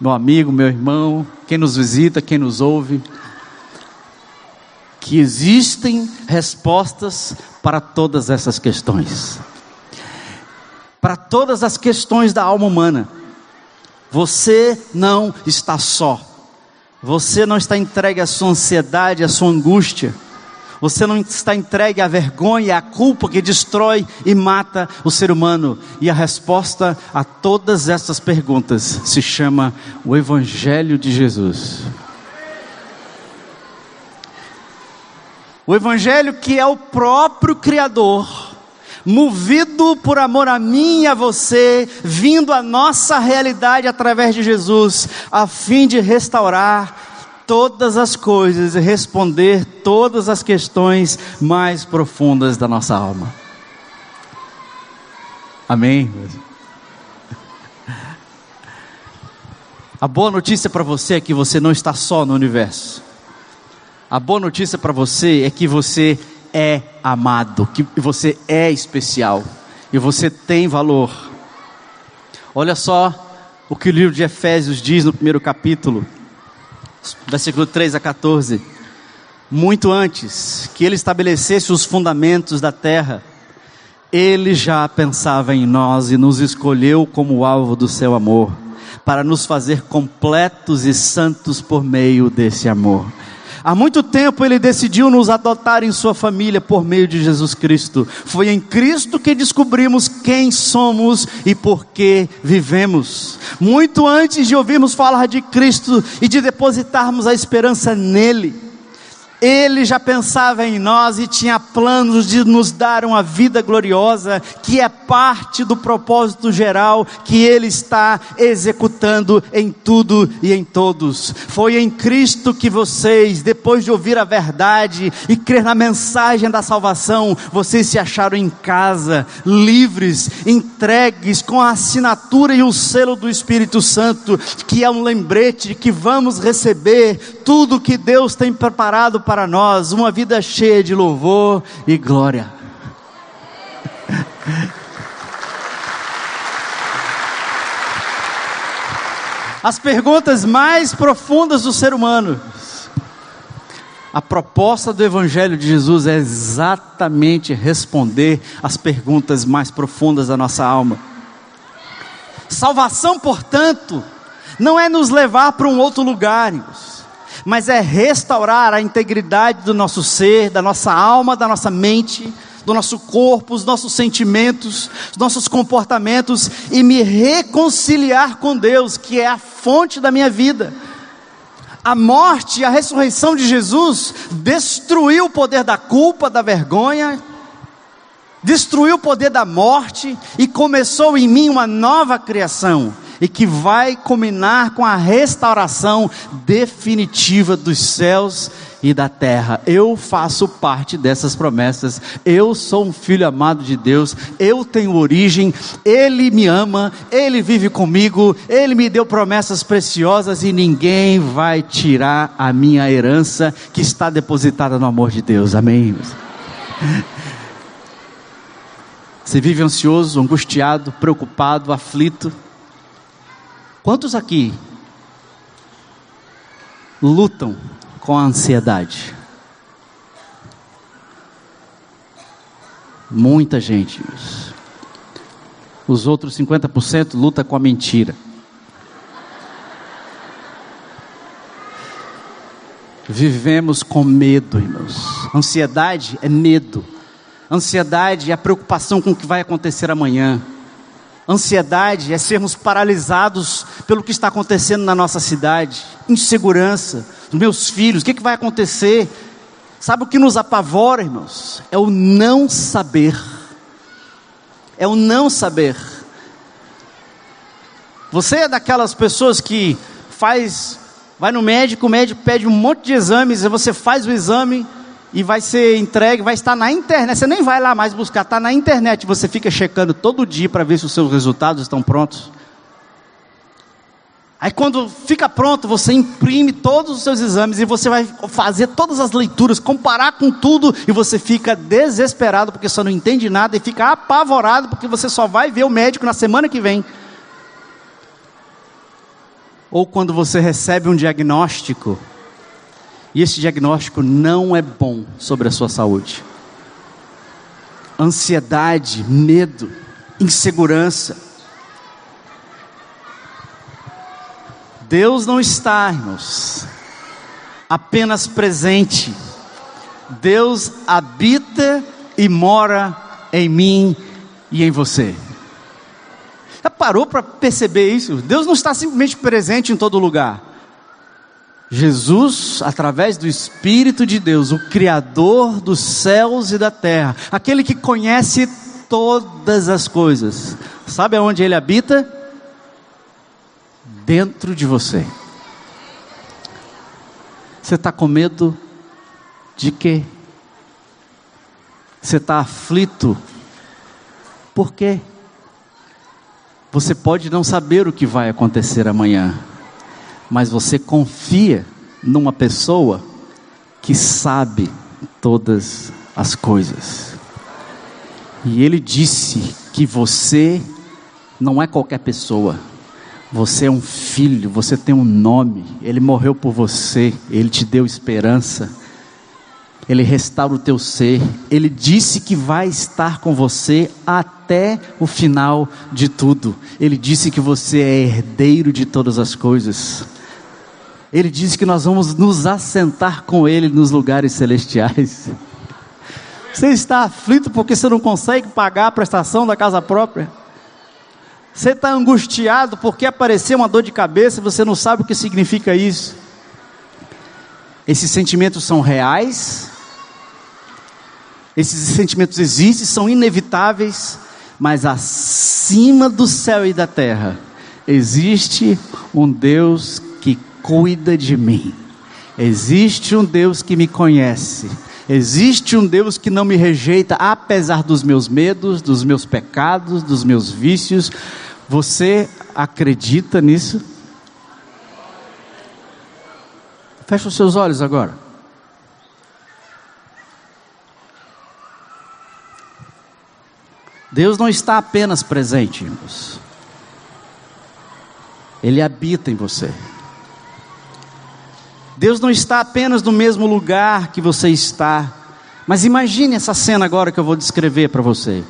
meu amigo, meu irmão, quem nos visita, quem nos ouve, que existem respostas para todas essas questões. Para todas as questões da alma humana. Você não está só. Você não está entregue à sua ansiedade, à sua angústia. Você não está entregue à vergonha, à culpa que destrói e mata o ser humano. E a resposta a todas essas perguntas se chama o Evangelho de Jesus. O Evangelho que é o próprio Criador, movido por amor a mim e a você, vindo à nossa realidade através de Jesus, a fim de restaurar todas as coisas e responder todas as questões mais profundas da nossa alma. Amém? A boa notícia para você é que você não está só no universo. A boa notícia para você é que você é amado, que você é especial e você tem valor. Olha só o que o livro de Efésios diz no primeiro capítulo, versículo 3 a 14. Muito antes que ele estabelecesse os fundamentos da terra, ele já pensava em nós e nos escolheu como alvo do seu amor, para nos fazer completos e santos por meio desse amor. Há muito tempo ele decidiu nos adotar em sua família por meio de Jesus Cristo. Foi em Cristo que descobrimos quem somos e por que vivemos. Muito antes de ouvirmos falar de Cristo e de depositarmos a esperança nele, ele já pensava em nós e tinha planos de nos dar uma vida gloriosa, que é parte do propósito geral que Ele está executando em tudo e em todos. Foi em Cristo que vocês, depois de ouvir a verdade e crer na mensagem da salvação, vocês se acharam em casa, livres, entregues, com a assinatura e o selo do Espírito Santo, que é um lembrete de que vamos receber tudo que Deus tem preparado para nós uma vida cheia de louvor e glória. As perguntas mais profundas do ser humano. A proposta do Evangelho de Jesus é exatamente responder às perguntas mais profundas da nossa alma. Salvação, portanto, não é nos levar para um outro lugar, irmãos mas é restaurar a integridade do nosso ser, da nossa alma, da nossa mente, do nosso corpo, os nossos sentimentos, os nossos comportamentos e me reconciliar com Deus, que é a fonte da minha vida. A morte e a ressurreição de Jesus destruiu o poder da culpa, da vergonha, destruiu o poder da morte e começou em mim uma nova criação e que vai culminar com a restauração definitiva dos céus e da terra. Eu faço parte dessas promessas. Eu sou um filho amado de Deus. Eu tenho origem. Ele me ama. Ele vive comigo. Ele me deu promessas preciosas e ninguém vai tirar a minha herança que está depositada no amor de Deus. Amém. Você vive ansioso, angustiado, preocupado, aflito. Quantos aqui lutam com a ansiedade? Muita gente. Os outros 50% luta com a mentira. Vivemos com medo, irmãos. Ansiedade é medo. Ansiedade é a preocupação com o que vai acontecer amanhã. Ansiedade é sermos paralisados pelo que está acontecendo na nossa cidade. Insegurança, meus filhos, o que, que vai acontecer? Sabe o que nos apavora, irmãos? É o não saber. É o não saber. Você é daquelas pessoas que faz, vai no médico, o médico pede um monte de exames, e você faz o exame, e vai ser entregue, vai estar na internet. Você nem vai lá mais buscar, está na internet. Você fica checando todo dia para ver se os seus resultados estão prontos. Aí quando fica pronto, você imprime todos os seus exames e você vai fazer todas as leituras, comparar com tudo e você fica desesperado porque você não entende nada e fica apavorado porque você só vai ver o médico na semana que vem. Ou quando você recebe um diagnóstico e esse diagnóstico não é bom sobre a sua saúde. Ansiedade, medo, insegurança. Deus não está, irmãos, apenas presente. Deus habita e mora em mim e em você. Já parou para perceber isso? Deus não está simplesmente presente em todo lugar. Jesus, através do Espírito de Deus, o Criador dos céus e da terra, aquele que conhece todas as coisas, sabe aonde ele habita? Dentro de você. Você está com medo de quê? Você está aflito? Por quê? Você pode não saber o que vai acontecer amanhã mas você confia numa pessoa que sabe todas as coisas. E ele disse que você não é qualquer pessoa. Você é um filho, você tem um nome. Ele morreu por você, ele te deu esperança. Ele restaura o teu ser. Ele disse que vai estar com você até o final de tudo. Ele disse que você é herdeiro de todas as coisas. Ele diz que nós vamos nos assentar com Ele nos lugares celestiais. Você está aflito porque você não consegue pagar a prestação da casa própria? Você está angustiado porque apareceu uma dor de cabeça e você não sabe o que significa isso? Esses sentimentos são reais, esses sentimentos existem, são inevitáveis, mas acima do céu e da terra existe um Deus cuida de mim. Existe um Deus que me conhece. Existe um Deus que não me rejeita, apesar dos meus medos, dos meus pecados, dos meus vícios. Você acredita nisso? Feche os seus olhos agora. Deus não está apenas presente, irmãos. Ele habita em você. Deus não está apenas no mesmo lugar que você está. Mas imagine essa cena agora que eu vou descrever para você.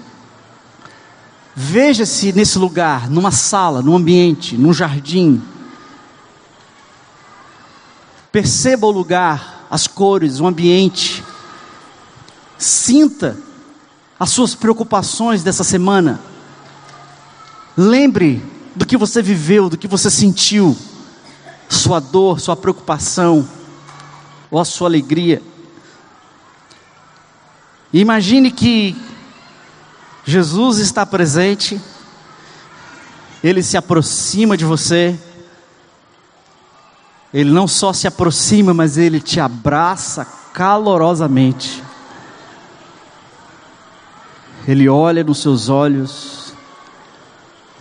Veja-se nesse lugar, numa sala, num ambiente, num jardim. Perceba o lugar, as cores, o ambiente. Sinta as suas preocupações dessa semana. Lembre do que você viveu, do que você sentiu sua dor, sua preocupação, ou a sua alegria. imagine que Jesus está presente Ele se aproxima de você. Ele não só se aproxima, mas ele te abraça calorosamente. Ele olha nos seus olhos,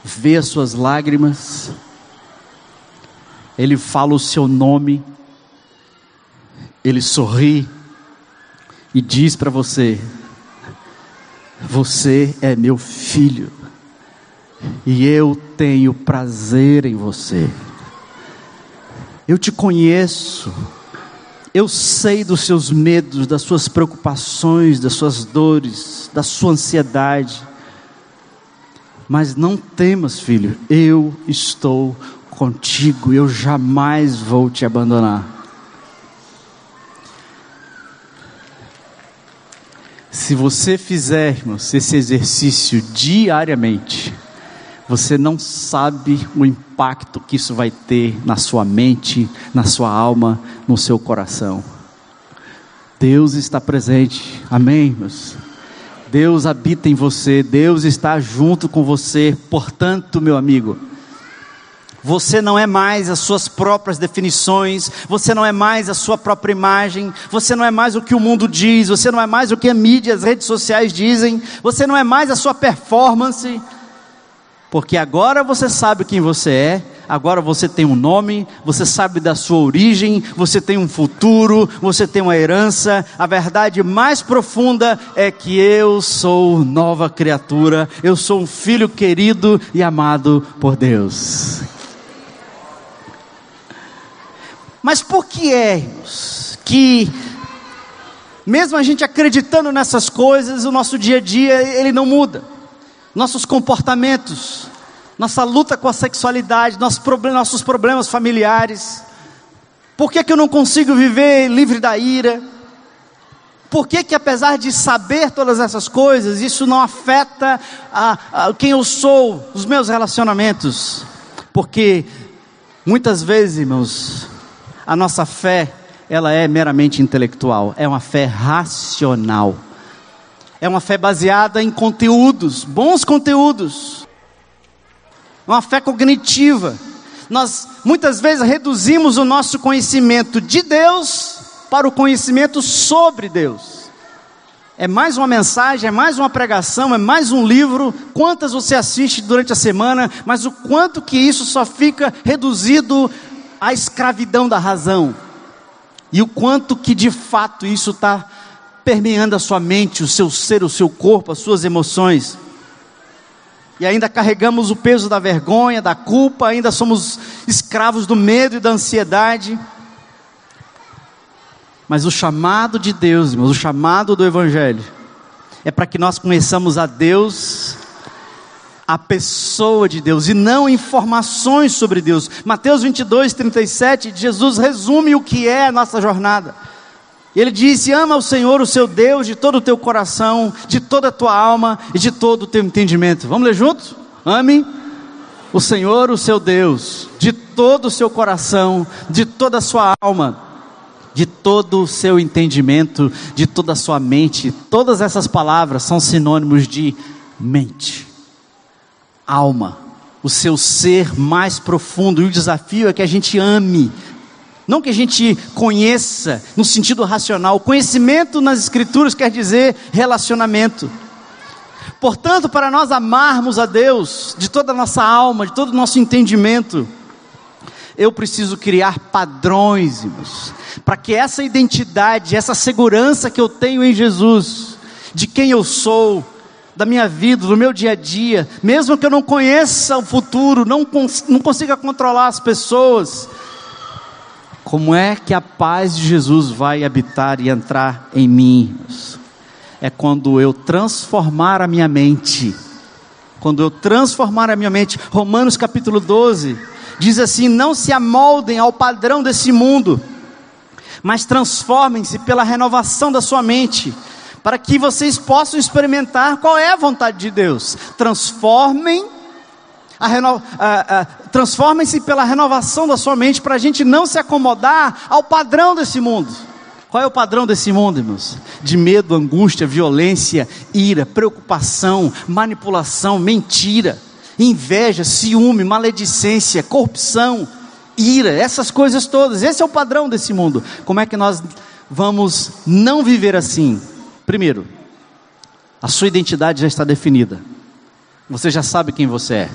vê as suas lágrimas, ele fala o seu nome, ele sorri e diz para você: Você é meu filho, e eu tenho prazer em você. Eu te conheço, eu sei dos seus medos, das suas preocupações, das suas dores, da sua ansiedade. Mas não temas, filho, eu estou contigo, eu jamais vou te abandonar. Se você fizermos esse exercício diariamente, você não sabe o impacto que isso vai ter na sua mente, na sua alma, no seu coração. Deus está presente, amém, meus? Deus habita em você, Deus está junto com você, portanto, meu amigo, você não é mais as suas próprias definições, você não é mais a sua própria imagem, você não é mais o que o mundo diz, você não é mais o que a mídia, as redes sociais dizem, você não é mais a sua performance, porque agora você sabe quem você é, agora você tem um nome, você sabe da sua origem, você tem um futuro, você tem uma herança. A verdade mais profunda é que eu sou nova criatura, eu sou um filho querido e amado por Deus. Mas por que é que, mesmo a gente acreditando nessas coisas, o nosso dia a dia ele não muda? Nossos comportamentos, nossa luta com a sexualidade, nossos problemas, nossos problemas familiares. Por que, que eu não consigo viver livre da ira? Por que, que apesar de saber todas essas coisas, isso não afeta a, a, quem eu sou, os meus relacionamentos? Porque muitas vezes, irmãos, a nossa fé, ela é meramente intelectual, é uma fé racional. É uma fé baseada em conteúdos, bons conteúdos. É uma fé cognitiva. Nós muitas vezes reduzimos o nosso conhecimento de Deus para o conhecimento sobre Deus. É mais uma mensagem, é mais uma pregação, é mais um livro. Quantas você assiste durante a semana, mas o quanto que isso só fica reduzido a escravidão da razão e o quanto que de fato isso está permeando a sua mente, o seu ser, o seu corpo, as suas emoções. E ainda carregamos o peso da vergonha, da culpa, ainda somos escravos do medo e da ansiedade. Mas o chamado de Deus, irmãos, o chamado do Evangelho, é para que nós conheçamos a Deus a pessoa de Deus e não informações sobre Deus. Mateus 22, 37, Jesus resume o que é a nossa jornada. Ele disse: Ama o Senhor, o seu Deus, de todo o teu coração, de toda a tua alma e de todo o teu entendimento. Vamos ler juntos? Ame o Senhor, o seu Deus, de todo o seu coração, de toda a sua alma, de todo o seu entendimento, de toda a sua mente. Todas essas palavras são sinônimos de mente alma, o seu ser mais profundo. E o desafio é que a gente ame, não que a gente conheça no sentido racional. Conhecimento nas Escrituras quer dizer relacionamento. Portanto, para nós amarmos a Deus de toda a nossa alma, de todo o nosso entendimento, eu preciso criar padrões, irmãos, para que essa identidade, essa segurança que eu tenho em Jesus, de quem eu sou, da minha vida, do meu dia a dia, mesmo que eu não conheça o futuro, não, cons não consiga controlar as pessoas, como é que a paz de Jesus vai habitar e entrar em mim? É quando eu transformar a minha mente, quando eu transformar a minha mente, Romanos capítulo 12, diz assim: não se amoldem ao padrão desse mundo, mas transformem-se pela renovação da sua mente para que vocês possam experimentar qual é a vontade de Deus. Transformem reno... transformem-se pela renovação da sua mente para a gente não se acomodar ao padrão desse mundo. Qual é o padrão desse mundo, irmãos? De medo, angústia, violência, ira, preocupação, manipulação, mentira. inveja, ciúme, maledicência, corrupção, ira, essas coisas todas. Esse é o padrão desse mundo. Como é que nós vamos não viver assim? Primeiro, a sua identidade já está definida. Você já sabe quem você é.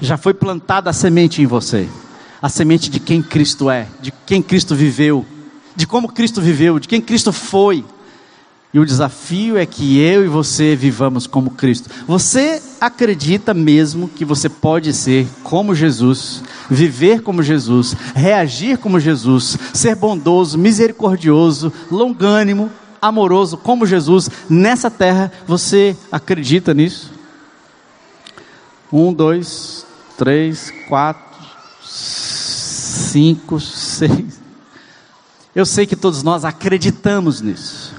Já foi plantada a semente em você. A semente de quem Cristo é, de quem Cristo viveu, de como Cristo viveu, de quem Cristo foi. E o desafio é que eu e você vivamos como Cristo. Você acredita mesmo que você pode ser como Jesus, viver como Jesus, reagir como Jesus, ser bondoso, misericordioso, longânimo, amoroso como Jesus nessa terra? Você acredita nisso? Um, dois, três, quatro, cinco, seis. Eu sei que todos nós acreditamos nisso.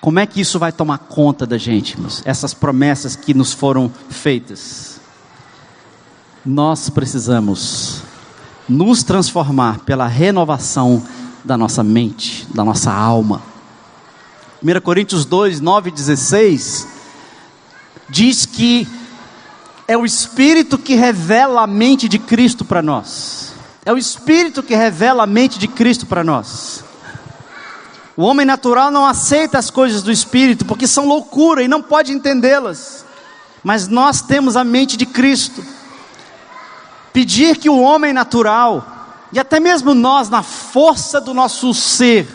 Como é que isso vai tomar conta da gente, irmãos? Essas promessas que nos foram feitas. Nós precisamos nos transformar pela renovação da nossa mente, da nossa alma. 1 Coríntios 2, 9 e 16 diz que é o Espírito que revela a mente de Cristo para nós. É o Espírito que revela a mente de Cristo para nós. O homem natural não aceita as coisas do Espírito porque são loucura e não pode entendê-las. Mas nós temos a mente de Cristo. Pedir que o homem natural, e até mesmo nós, na força do nosso ser,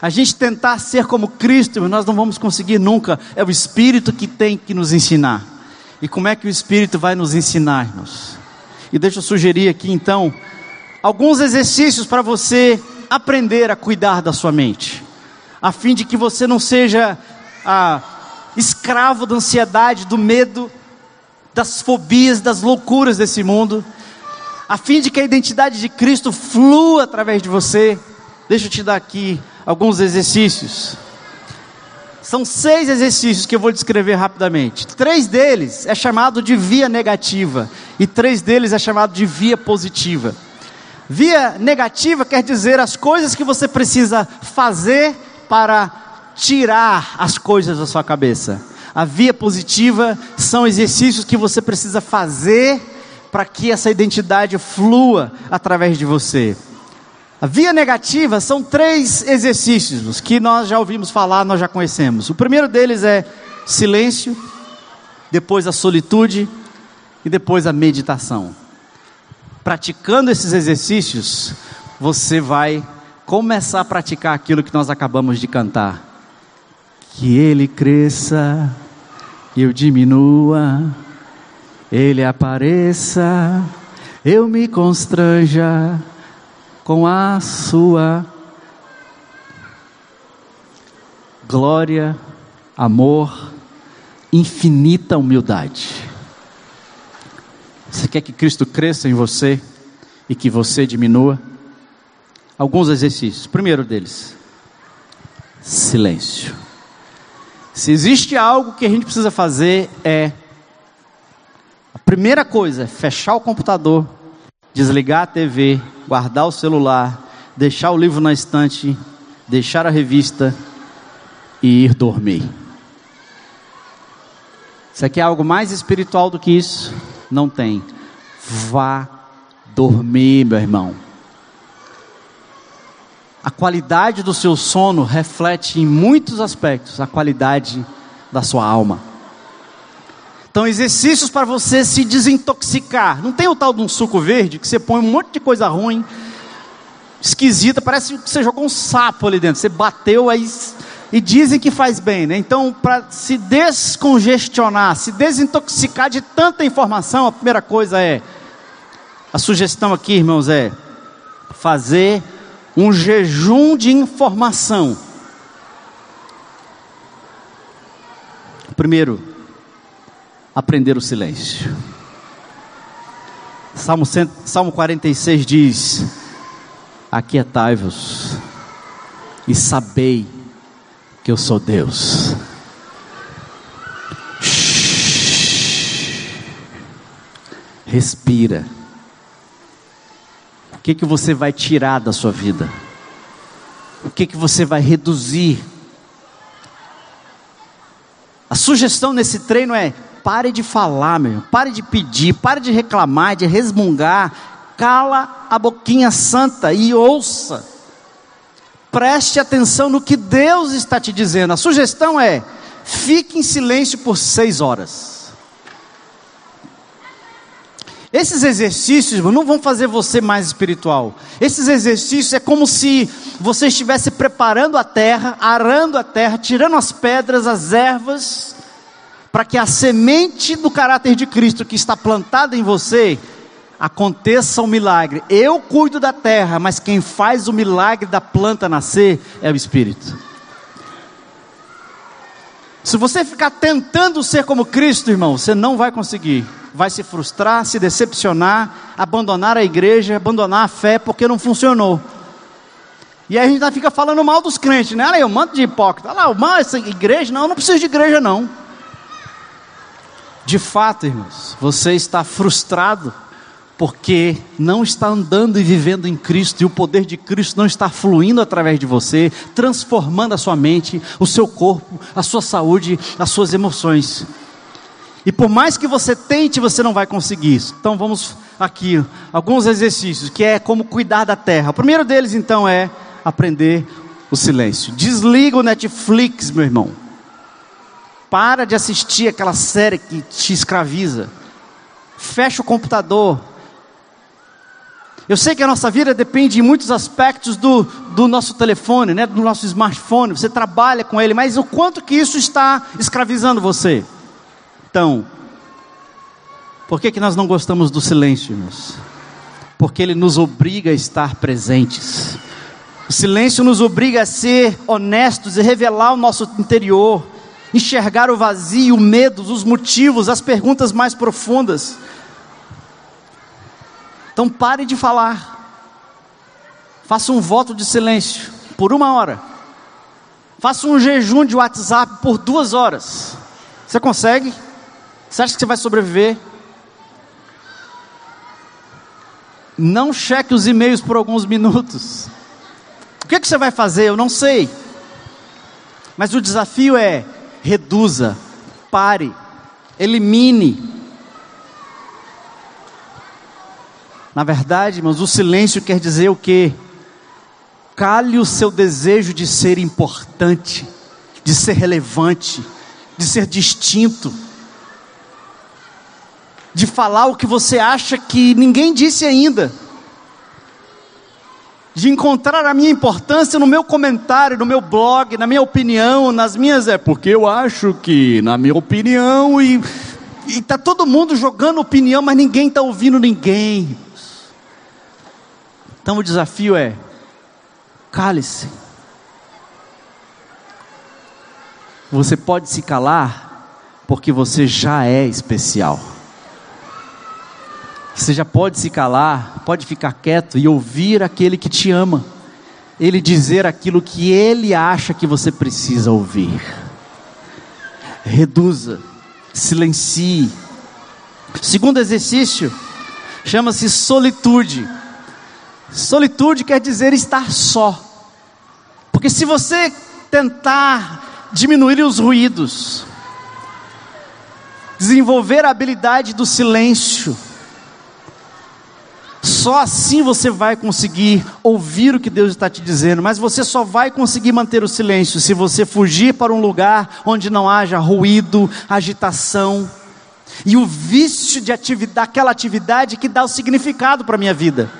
a gente tentar ser como Cristo, nós não vamos conseguir nunca. É o Espírito que tem que nos ensinar. E como é que o Espírito vai nos ensinar, irmãos? E deixa eu sugerir aqui então alguns exercícios para você aprender a cuidar da sua mente, a fim de que você não seja ah, escravo da ansiedade, do medo, das fobias, das loucuras desse mundo, a fim de que a identidade de Cristo flua através de você. Deixa eu te dar aqui alguns exercícios. São seis exercícios que eu vou descrever rapidamente. Três deles é chamado de via negativa e três deles é chamado de via positiva. Via negativa quer dizer as coisas que você precisa fazer para tirar as coisas da sua cabeça. A via positiva são exercícios que você precisa fazer para que essa identidade flua através de você. A via negativa são três exercícios que nós já ouvimos falar, nós já conhecemos. O primeiro deles é silêncio, depois a solitude e depois a meditação praticando esses exercícios, você vai começar a praticar aquilo que nós acabamos de cantar. Que ele cresça, eu diminua, ele apareça, eu me constranja com a sua glória, amor, infinita humildade. Você quer que Cristo cresça em você e que você diminua? Alguns exercícios. Primeiro deles, silêncio. Se existe algo que a gente precisa fazer é primeira coisa é fechar o computador, desligar a TV, guardar o celular, deixar o livro na estante, deixar a revista e ir dormir. Você quer algo mais espiritual do que isso? Não tem. Vá dormir, meu irmão. A qualidade do seu sono reflete em muitos aspectos a qualidade da sua alma. Então, exercícios para você se desintoxicar. Não tem o tal de um suco verde que você põe um monte de coisa ruim, esquisita, parece que você jogou um sapo ali dentro. Você bateu aí e dizem que faz bem, né? Então, para se descongestionar, se desintoxicar de tanta informação, a primeira coisa é a sugestão aqui, irmãos, é fazer um jejum de informação. Primeiro, aprender o silêncio. Salmo, Salmo 46 diz: Aquietai-vos e sabei que eu sou Deus. Respira. O que que você vai tirar da sua vida? O que que você vai reduzir? A sugestão nesse treino é pare de falar, meu, pare de pedir, pare de reclamar, de resmungar, cala a boquinha santa e ouça. Preste atenção no que Deus está te dizendo. A sugestão é: fique em silêncio por seis horas. Esses exercícios não vão fazer você mais espiritual. Esses exercícios é como se você estivesse preparando a terra, arando a terra, tirando as pedras, as ervas, para que a semente do caráter de Cristo que está plantada em você aconteça o um milagre. Eu cuido da terra, mas quem faz o milagre da planta nascer é o Espírito. Se você ficar tentando ser como Cristo, irmão, você não vai conseguir. Vai se frustrar, se decepcionar, abandonar a igreja, abandonar a fé, porque não funcionou. E aí a gente ainda fica falando mal dos crentes, né? Olha aí, um monte de hipócrita. Olha lá, uma, essa igreja, não, eu não preciso de igreja, não. De fato, irmãos, você está frustrado porque não está andando e vivendo em Cristo, e o poder de Cristo não está fluindo através de você, transformando a sua mente, o seu corpo, a sua saúde, as suas emoções. E por mais que você tente, você não vai conseguir isso. Então vamos aqui alguns exercícios que é como cuidar da terra. O primeiro deles então é aprender o silêncio. Desliga o Netflix, meu irmão. Para de assistir aquela série que te escraviza. Fecha o computador, eu sei que a nossa vida depende em muitos aspectos do, do nosso telefone, né, do nosso smartphone. Você trabalha com ele, mas o quanto que isso está escravizando você? Então, por que, que nós não gostamos do silêncio, irmãos? Porque ele nos obriga a estar presentes. O silêncio nos obriga a ser honestos e revelar o nosso interior, enxergar o vazio, o medo, os motivos, as perguntas mais profundas. Então pare de falar. Faça um voto de silêncio por uma hora. Faça um jejum de WhatsApp por duas horas. Você consegue? Você acha que você vai sobreviver? Não cheque os e-mails por alguns minutos. O que, que você vai fazer? Eu não sei. Mas o desafio é: reduza, pare, elimine Na verdade, irmãos, o silêncio quer dizer o quê? Cale o seu desejo de ser importante, de ser relevante, de ser distinto, de falar o que você acha que ninguém disse ainda, de encontrar a minha importância no meu comentário, no meu blog, na minha opinião, nas minhas. É porque eu acho que, na minha opinião, e está todo mundo jogando opinião, mas ninguém está ouvindo ninguém. Então o desafio é: cale-se. Você pode se calar porque você já é especial. Você já pode se calar, pode ficar quieto e ouvir aquele que te ama. Ele dizer aquilo que ele acha que você precisa ouvir. Reduza, silencie. segundo exercício chama-se solitude. Solitude quer dizer estar só. Porque se você tentar diminuir os ruídos, desenvolver a habilidade do silêncio, só assim você vai conseguir ouvir o que Deus está te dizendo, mas você só vai conseguir manter o silêncio se você fugir para um lugar onde não haja ruído, agitação e o vício de atividade, daquela atividade que dá o significado para a minha vida.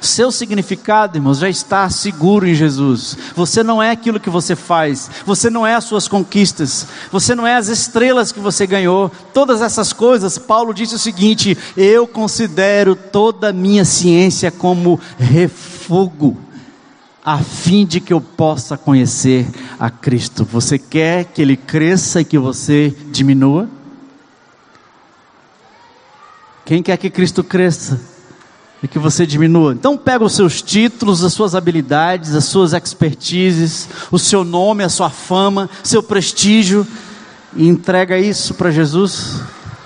Seu significado, irmãos, já está seguro em Jesus. Você não é aquilo que você faz, você não é as suas conquistas, você não é as estrelas que você ganhou. Todas essas coisas, Paulo disse o seguinte: eu considero toda a minha ciência como refúgio, a fim de que eu possa conhecer a Cristo. Você quer que ele cresça e que você diminua? Quem quer que Cristo cresça? E que você diminua. Então pega os seus títulos, as suas habilidades, as suas expertises, o seu nome, a sua fama, seu prestígio e entrega isso para Jesus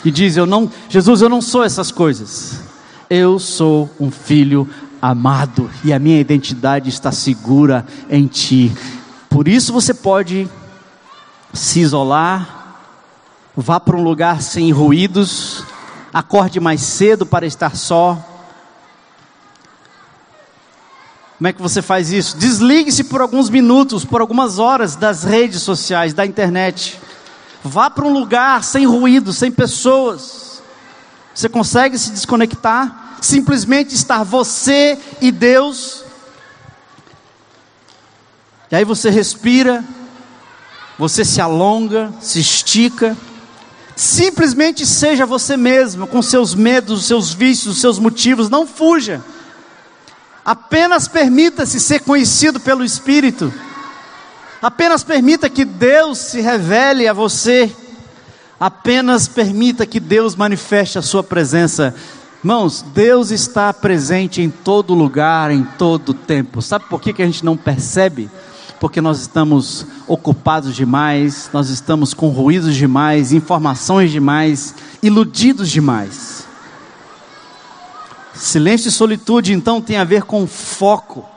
e diz: "Eu não, Jesus, eu não sou essas coisas. Eu sou um filho amado e a minha identidade está segura em ti. Por isso você pode se isolar, Vá para um lugar sem ruídos, acorde mais cedo para estar só. Como é que você faz isso? Desligue-se por alguns minutos, por algumas horas das redes sociais, da internet. Vá para um lugar sem ruído, sem pessoas. Você consegue se desconectar? Simplesmente estar você e Deus. E aí você respira, você se alonga, se estica. Simplesmente seja você mesmo, com seus medos, seus vícios, seus motivos, não fuja. Apenas permita-se ser conhecido pelo Espírito. Apenas permita que Deus se revele a você. Apenas permita que Deus manifeste a sua presença. Irmãos, Deus está presente em todo lugar, em todo tempo. Sabe por que, que a gente não percebe? Porque nós estamos ocupados demais, nós estamos com ruídos demais, informações demais, iludidos demais. Silêncio e solitude então tem a ver com foco.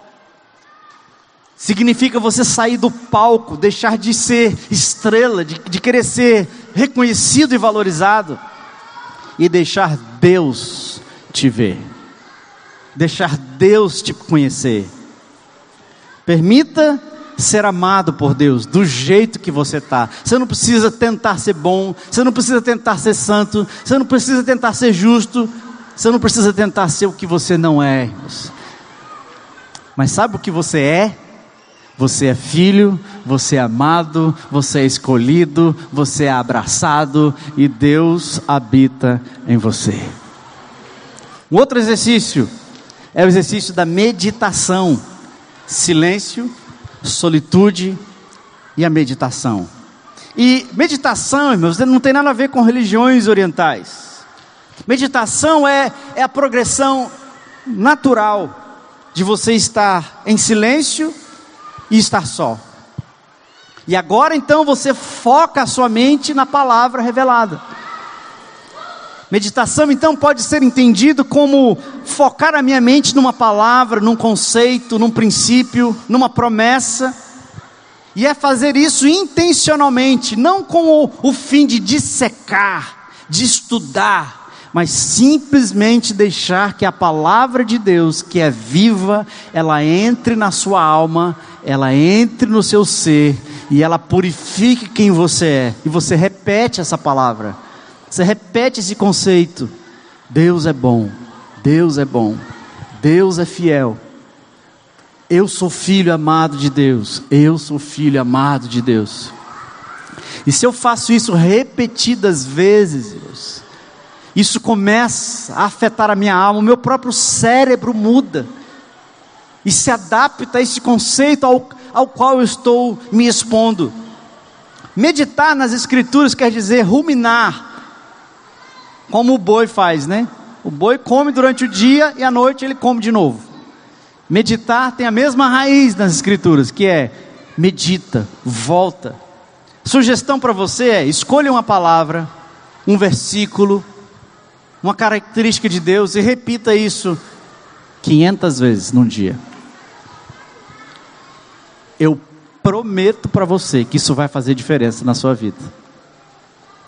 Significa você sair do palco, deixar de ser estrela, de, de querer ser reconhecido e valorizado, e deixar Deus te ver, deixar Deus te conhecer. Permita ser amado por Deus do jeito que você está. Você não precisa tentar ser bom, você não precisa tentar ser santo, você não precisa tentar ser justo, você não precisa tentar ser o que você não é, irmãos. Mas sabe o que você é? Você é filho, você é amado, você é escolhido, você é abraçado e Deus habita em você. Um outro exercício é o exercício da meditação. Silêncio, solitude e a meditação. E meditação, irmãos, não tem nada a ver com religiões orientais. Meditação é, é a progressão natural de você estar em silêncio e estar só. E agora então você foca a sua mente na palavra revelada. Meditação então pode ser entendido como focar a minha mente numa palavra, num conceito, num princípio, numa promessa. E é fazer isso intencionalmente, não com o, o fim de dissecar, de estudar, mas simplesmente deixar que a palavra de Deus, que é viva, ela entre na sua alma, ela entre no seu ser e ela purifique quem você é. E você repete essa palavra. Você repete esse conceito. Deus é bom. Deus é bom. Deus é fiel. Eu sou filho amado de Deus. Eu sou filho amado de Deus. E se eu faço isso repetidas vezes, Deus, isso começa a afetar a minha alma, o meu próprio cérebro muda e se adapta a esse conceito ao, ao qual eu estou me expondo. Meditar nas Escrituras quer dizer ruminar, como o boi faz, né? O boi come durante o dia e à noite ele come de novo. Meditar tem a mesma raiz nas Escrituras, que é medita, volta. Sugestão para você é: escolha uma palavra, um versículo, uma característica de Deus e repita isso 500 vezes num dia. Eu prometo para você que isso vai fazer diferença na sua vida.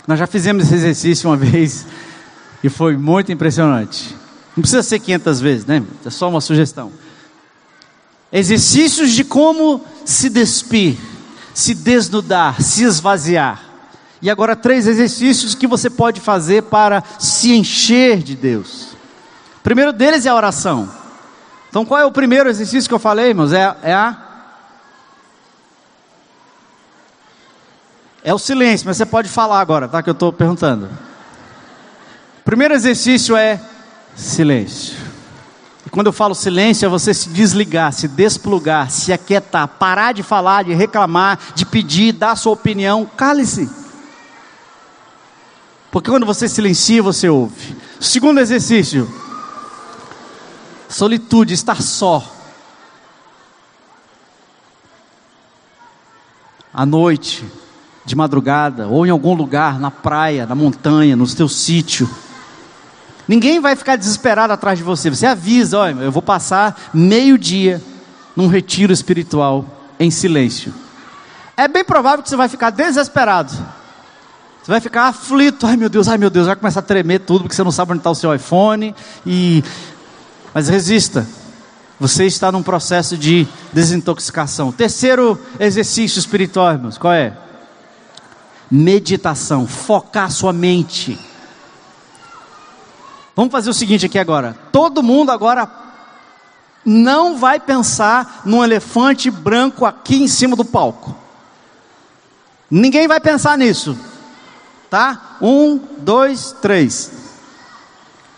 Nós já fizemos esse exercício uma vez e foi muito impressionante. Não precisa ser 500 vezes, né? É só uma sugestão. Exercícios de como se despir, se desnudar, se esvaziar. E agora, três exercícios que você pode fazer para se encher de Deus. O primeiro deles é a oração. Então, qual é o primeiro exercício que eu falei, irmãos? É, é a. É o silêncio, mas você pode falar agora, tá? Que eu estou perguntando. O primeiro exercício é silêncio. E quando eu falo silêncio, é você se desligar, se desplugar, se aquietar, parar de falar, de reclamar, de pedir, dar sua opinião. Cale-se. Porque quando você silencia, você ouve. Segundo exercício: solitude, estar só. À noite, de madrugada, ou em algum lugar, na praia, na montanha, no seu sítio. Ninguém vai ficar desesperado atrás de você. Você avisa, olha, eu vou passar meio-dia num retiro espiritual em silêncio. É bem provável que você vai ficar desesperado. Você vai ficar aflito, ai meu Deus, ai meu Deus, vai começar a tremer tudo porque você não sabe onde está o seu iPhone. E... Mas resista, você está num processo de desintoxicação. Terceiro exercício espiritual, irmãos, qual é? Meditação, focar sua mente. Vamos fazer o seguinte aqui agora. Todo mundo agora não vai pensar num elefante branco aqui em cima do palco. Ninguém vai pensar nisso. Tá? Um, dois, três.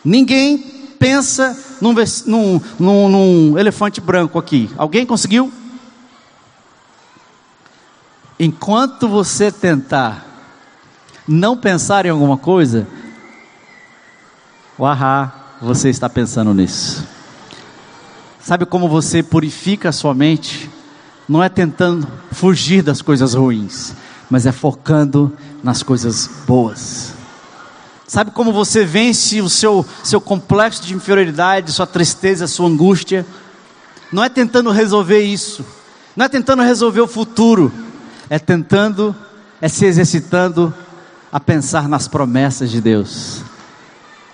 Ninguém pensa num, num, num, num elefante branco aqui. Alguém conseguiu? Enquanto você tentar não pensar em alguma coisa, Uahá, você está pensando nisso. Sabe como você purifica a sua mente? Não é tentando fugir das coisas ruins, mas é focando nas coisas boas. Sabe como você vence o seu, seu complexo de inferioridade, sua tristeza, sua angústia? Não é tentando resolver isso, não é tentando resolver o futuro, é tentando, é se exercitando a pensar nas promessas de Deus.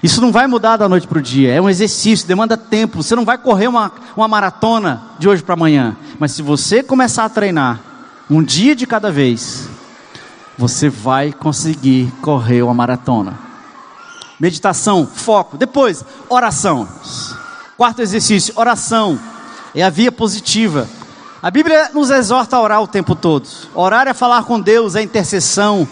Isso não vai mudar da noite para o dia, é um exercício, demanda tempo. Você não vai correr uma, uma maratona de hoje para amanhã, mas se você começar a treinar, um dia de cada vez, você vai conseguir correr uma maratona. Meditação, foco. Depois, oração. Quarto exercício, oração. É a via positiva. A Bíblia nos exorta a orar o tempo todo. Orar é falar com Deus, é intercessão.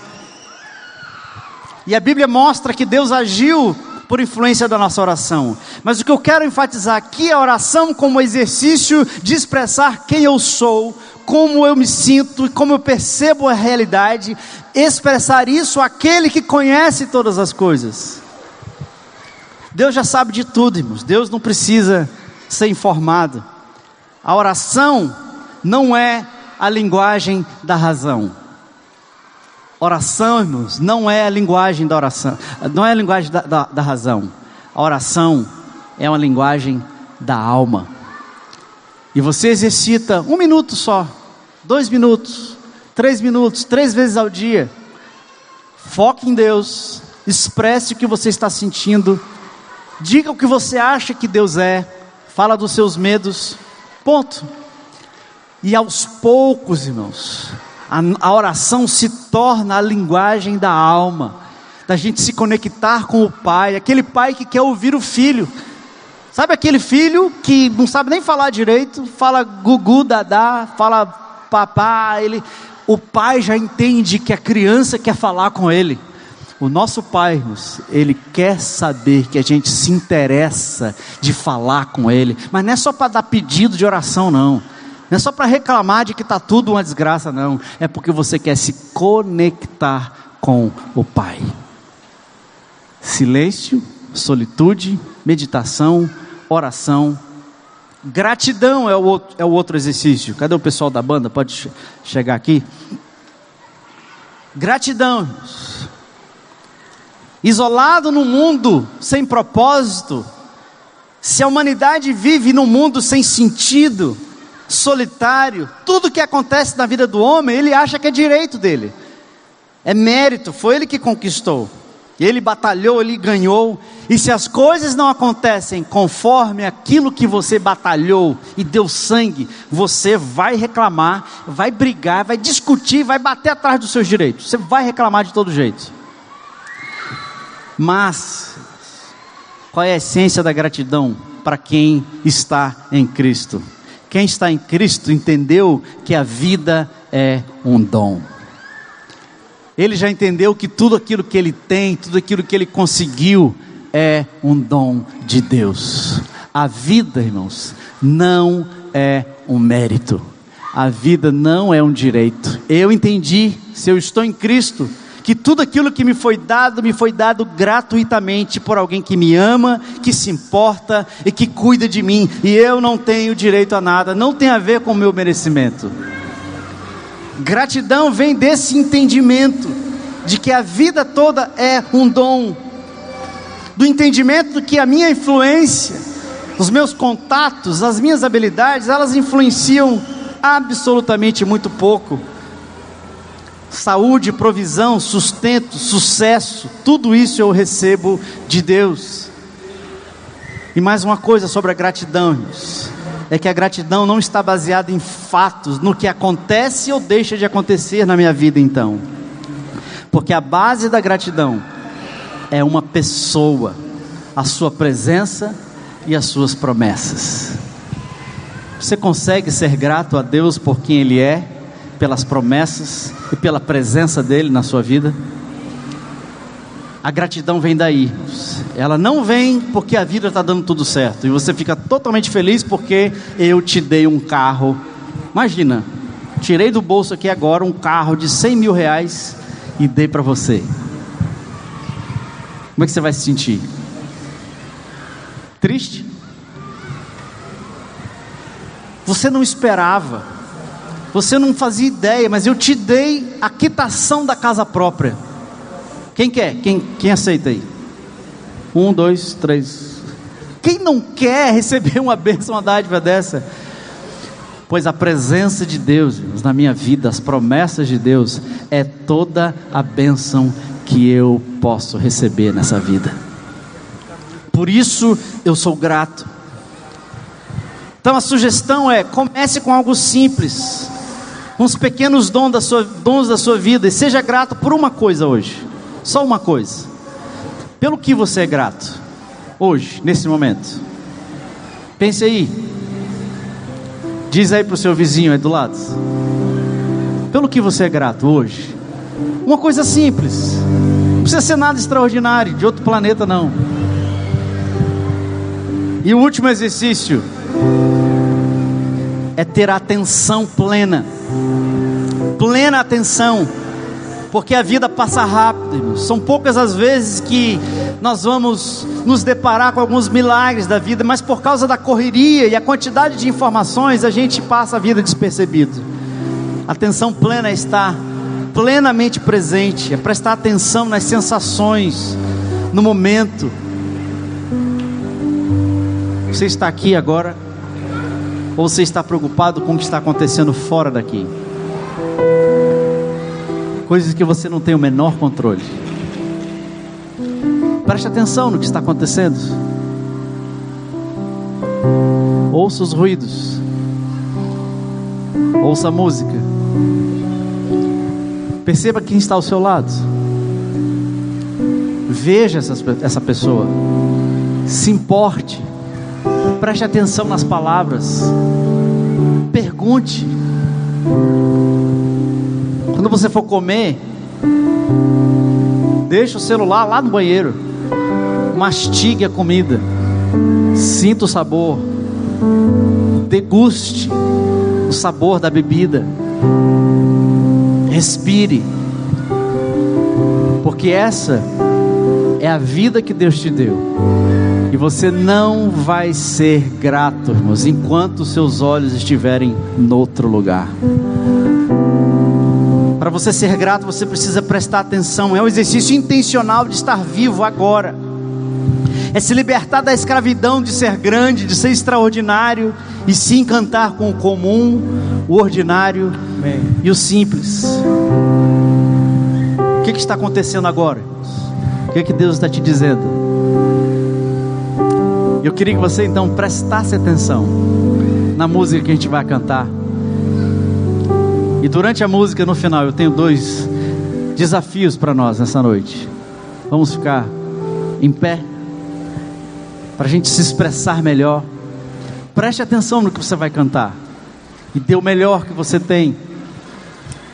E a Bíblia mostra que Deus agiu por influência da nossa oração. Mas o que eu quero enfatizar aqui é a oração como exercício de expressar quem eu sou, como eu me sinto e como eu percebo a realidade, expressar isso àquele que conhece todas as coisas. Deus já sabe de tudo, irmãos. Deus não precisa ser informado. A oração não é a linguagem da razão. Oração, irmãos, não é a linguagem da oração, não é a linguagem da, da, da razão. A oração é uma linguagem da alma. E você exercita um minuto só, dois minutos, três minutos, três vezes ao dia. Foque em Deus, expresse o que você está sentindo, diga o que você acha que Deus é, fala dos seus medos, ponto. E aos poucos, irmãos, a, a oração se torna a linguagem da alma, da gente se conectar com o Pai, aquele pai que quer ouvir o filho. Sabe aquele filho que não sabe nem falar direito, fala gugu, dadá, fala papá, ele, o pai já entende que a criança quer falar com ele. O nosso pai, ele quer saber que a gente se interessa de falar com ele, mas não é só para dar pedido de oração, não. Não é só para reclamar de que está tudo uma desgraça, não. É porque você quer se conectar com o Pai. Silêncio, solitude, meditação, oração. Gratidão é o outro, é o outro exercício. Cadê o pessoal da banda? Pode chegar aqui. Gratidão. Isolado no mundo sem propósito, se a humanidade vive num mundo sem sentido, solitário, tudo que acontece na vida do homem, ele acha que é direito dele, é mérito, foi ele que conquistou, ele batalhou, ele ganhou, e se as coisas não acontecem conforme aquilo que você batalhou e deu sangue, você vai reclamar, vai brigar, vai discutir, vai bater atrás dos seus direitos, você vai reclamar de todo jeito. Mas, qual é a essência da gratidão para quem está em Cristo? Quem está em Cristo entendeu que a vida é um dom. Ele já entendeu que tudo aquilo que ele tem, tudo aquilo que ele conseguiu, é um dom de Deus. A vida, irmãos, não é um mérito. A vida não é um direito. Eu entendi, se eu estou em Cristo, que tudo aquilo que me foi dado, me foi dado gratuitamente por alguém que me ama, que se importa e que cuida de mim, e eu não tenho direito a nada, não tem a ver com o meu merecimento. Gratidão vem desse entendimento de que a vida toda é um dom, do entendimento que a minha influência, os meus contatos, as minhas habilidades, elas influenciam absolutamente muito pouco. Saúde, provisão, sustento, sucesso, tudo isso eu recebo de Deus. E mais uma coisa sobre a gratidão, irmãos, é que a gratidão não está baseada em fatos, no que acontece ou deixa de acontecer na minha vida, então, porque a base da gratidão é uma pessoa, a sua presença e as suas promessas. Você consegue ser grato a Deus por quem Ele é, pelas promessas e pela presença dEle na sua vida? A gratidão vem daí. Ela não vem porque a vida está dando tudo certo. E você fica totalmente feliz porque eu te dei um carro. Imagina, tirei do bolso aqui agora um carro de 100 mil reais e dei para você. Como é que você vai se sentir? Triste? Você não esperava, você não fazia ideia, mas eu te dei a quitação da casa própria. Quem quer? Quem, quem aceita aí? Um, dois, três. Quem não quer receber uma bênção, uma dádiva dessa? Pois a presença de Deus na minha vida, as promessas de Deus, é toda a bênção que eu posso receber nessa vida. Por isso eu sou grato. Então a sugestão é: comece com algo simples, os pequenos dons da sua, dons da sua vida, e seja grato por uma coisa hoje. Só uma coisa. Pelo que você é grato hoje, nesse momento? Pense aí. Diz aí para o seu vizinho aí do lado. Pelo que você é grato hoje? Uma coisa simples. Não precisa ser nada extraordinário, de outro planeta não. E o último exercício é ter atenção plena. Plena atenção porque a vida passa rápido. São poucas as vezes que nós vamos nos deparar com alguns milagres da vida, mas por causa da correria e a quantidade de informações, a gente passa a vida despercebido. Atenção plena é estar plenamente presente, é prestar atenção nas sensações, no momento. Você está aqui agora, ou você está preocupado com o que está acontecendo fora daqui? Coisas que você não tem o menor controle. Preste atenção no que está acontecendo. Ouça os ruídos. Ouça a música. Perceba quem está ao seu lado. Veja essa, essa pessoa. Se importe. Preste atenção nas palavras. Pergunte. Quando você for comer, deixa o celular lá no banheiro. Mastigue a comida. Sinta o sabor. Deguste o sabor da bebida. Respire. Porque essa é a vida que Deus te deu. E você não vai ser grato, irmãos, enquanto seus olhos estiverem no outro lugar. Para você ser grato, você precisa prestar atenção. É um exercício intencional de estar vivo agora. É se libertar da escravidão de ser grande, de ser extraordinário e se encantar com o comum, o ordinário Amém. e o simples. O que, que está acontecendo agora? O que, que Deus está te dizendo? Eu queria que você então prestasse atenção na música que a gente vai cantar. E durante a música, no final, eu tenho dois desafios para nós nessa noite. Vamos ficar em pé, para a gente se expressar melhor. Preste atenção no que você vai cantar, e dê o melhor que você tem,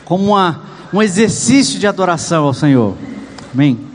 como uma, um exercício de adoração ao Senhor. Amém?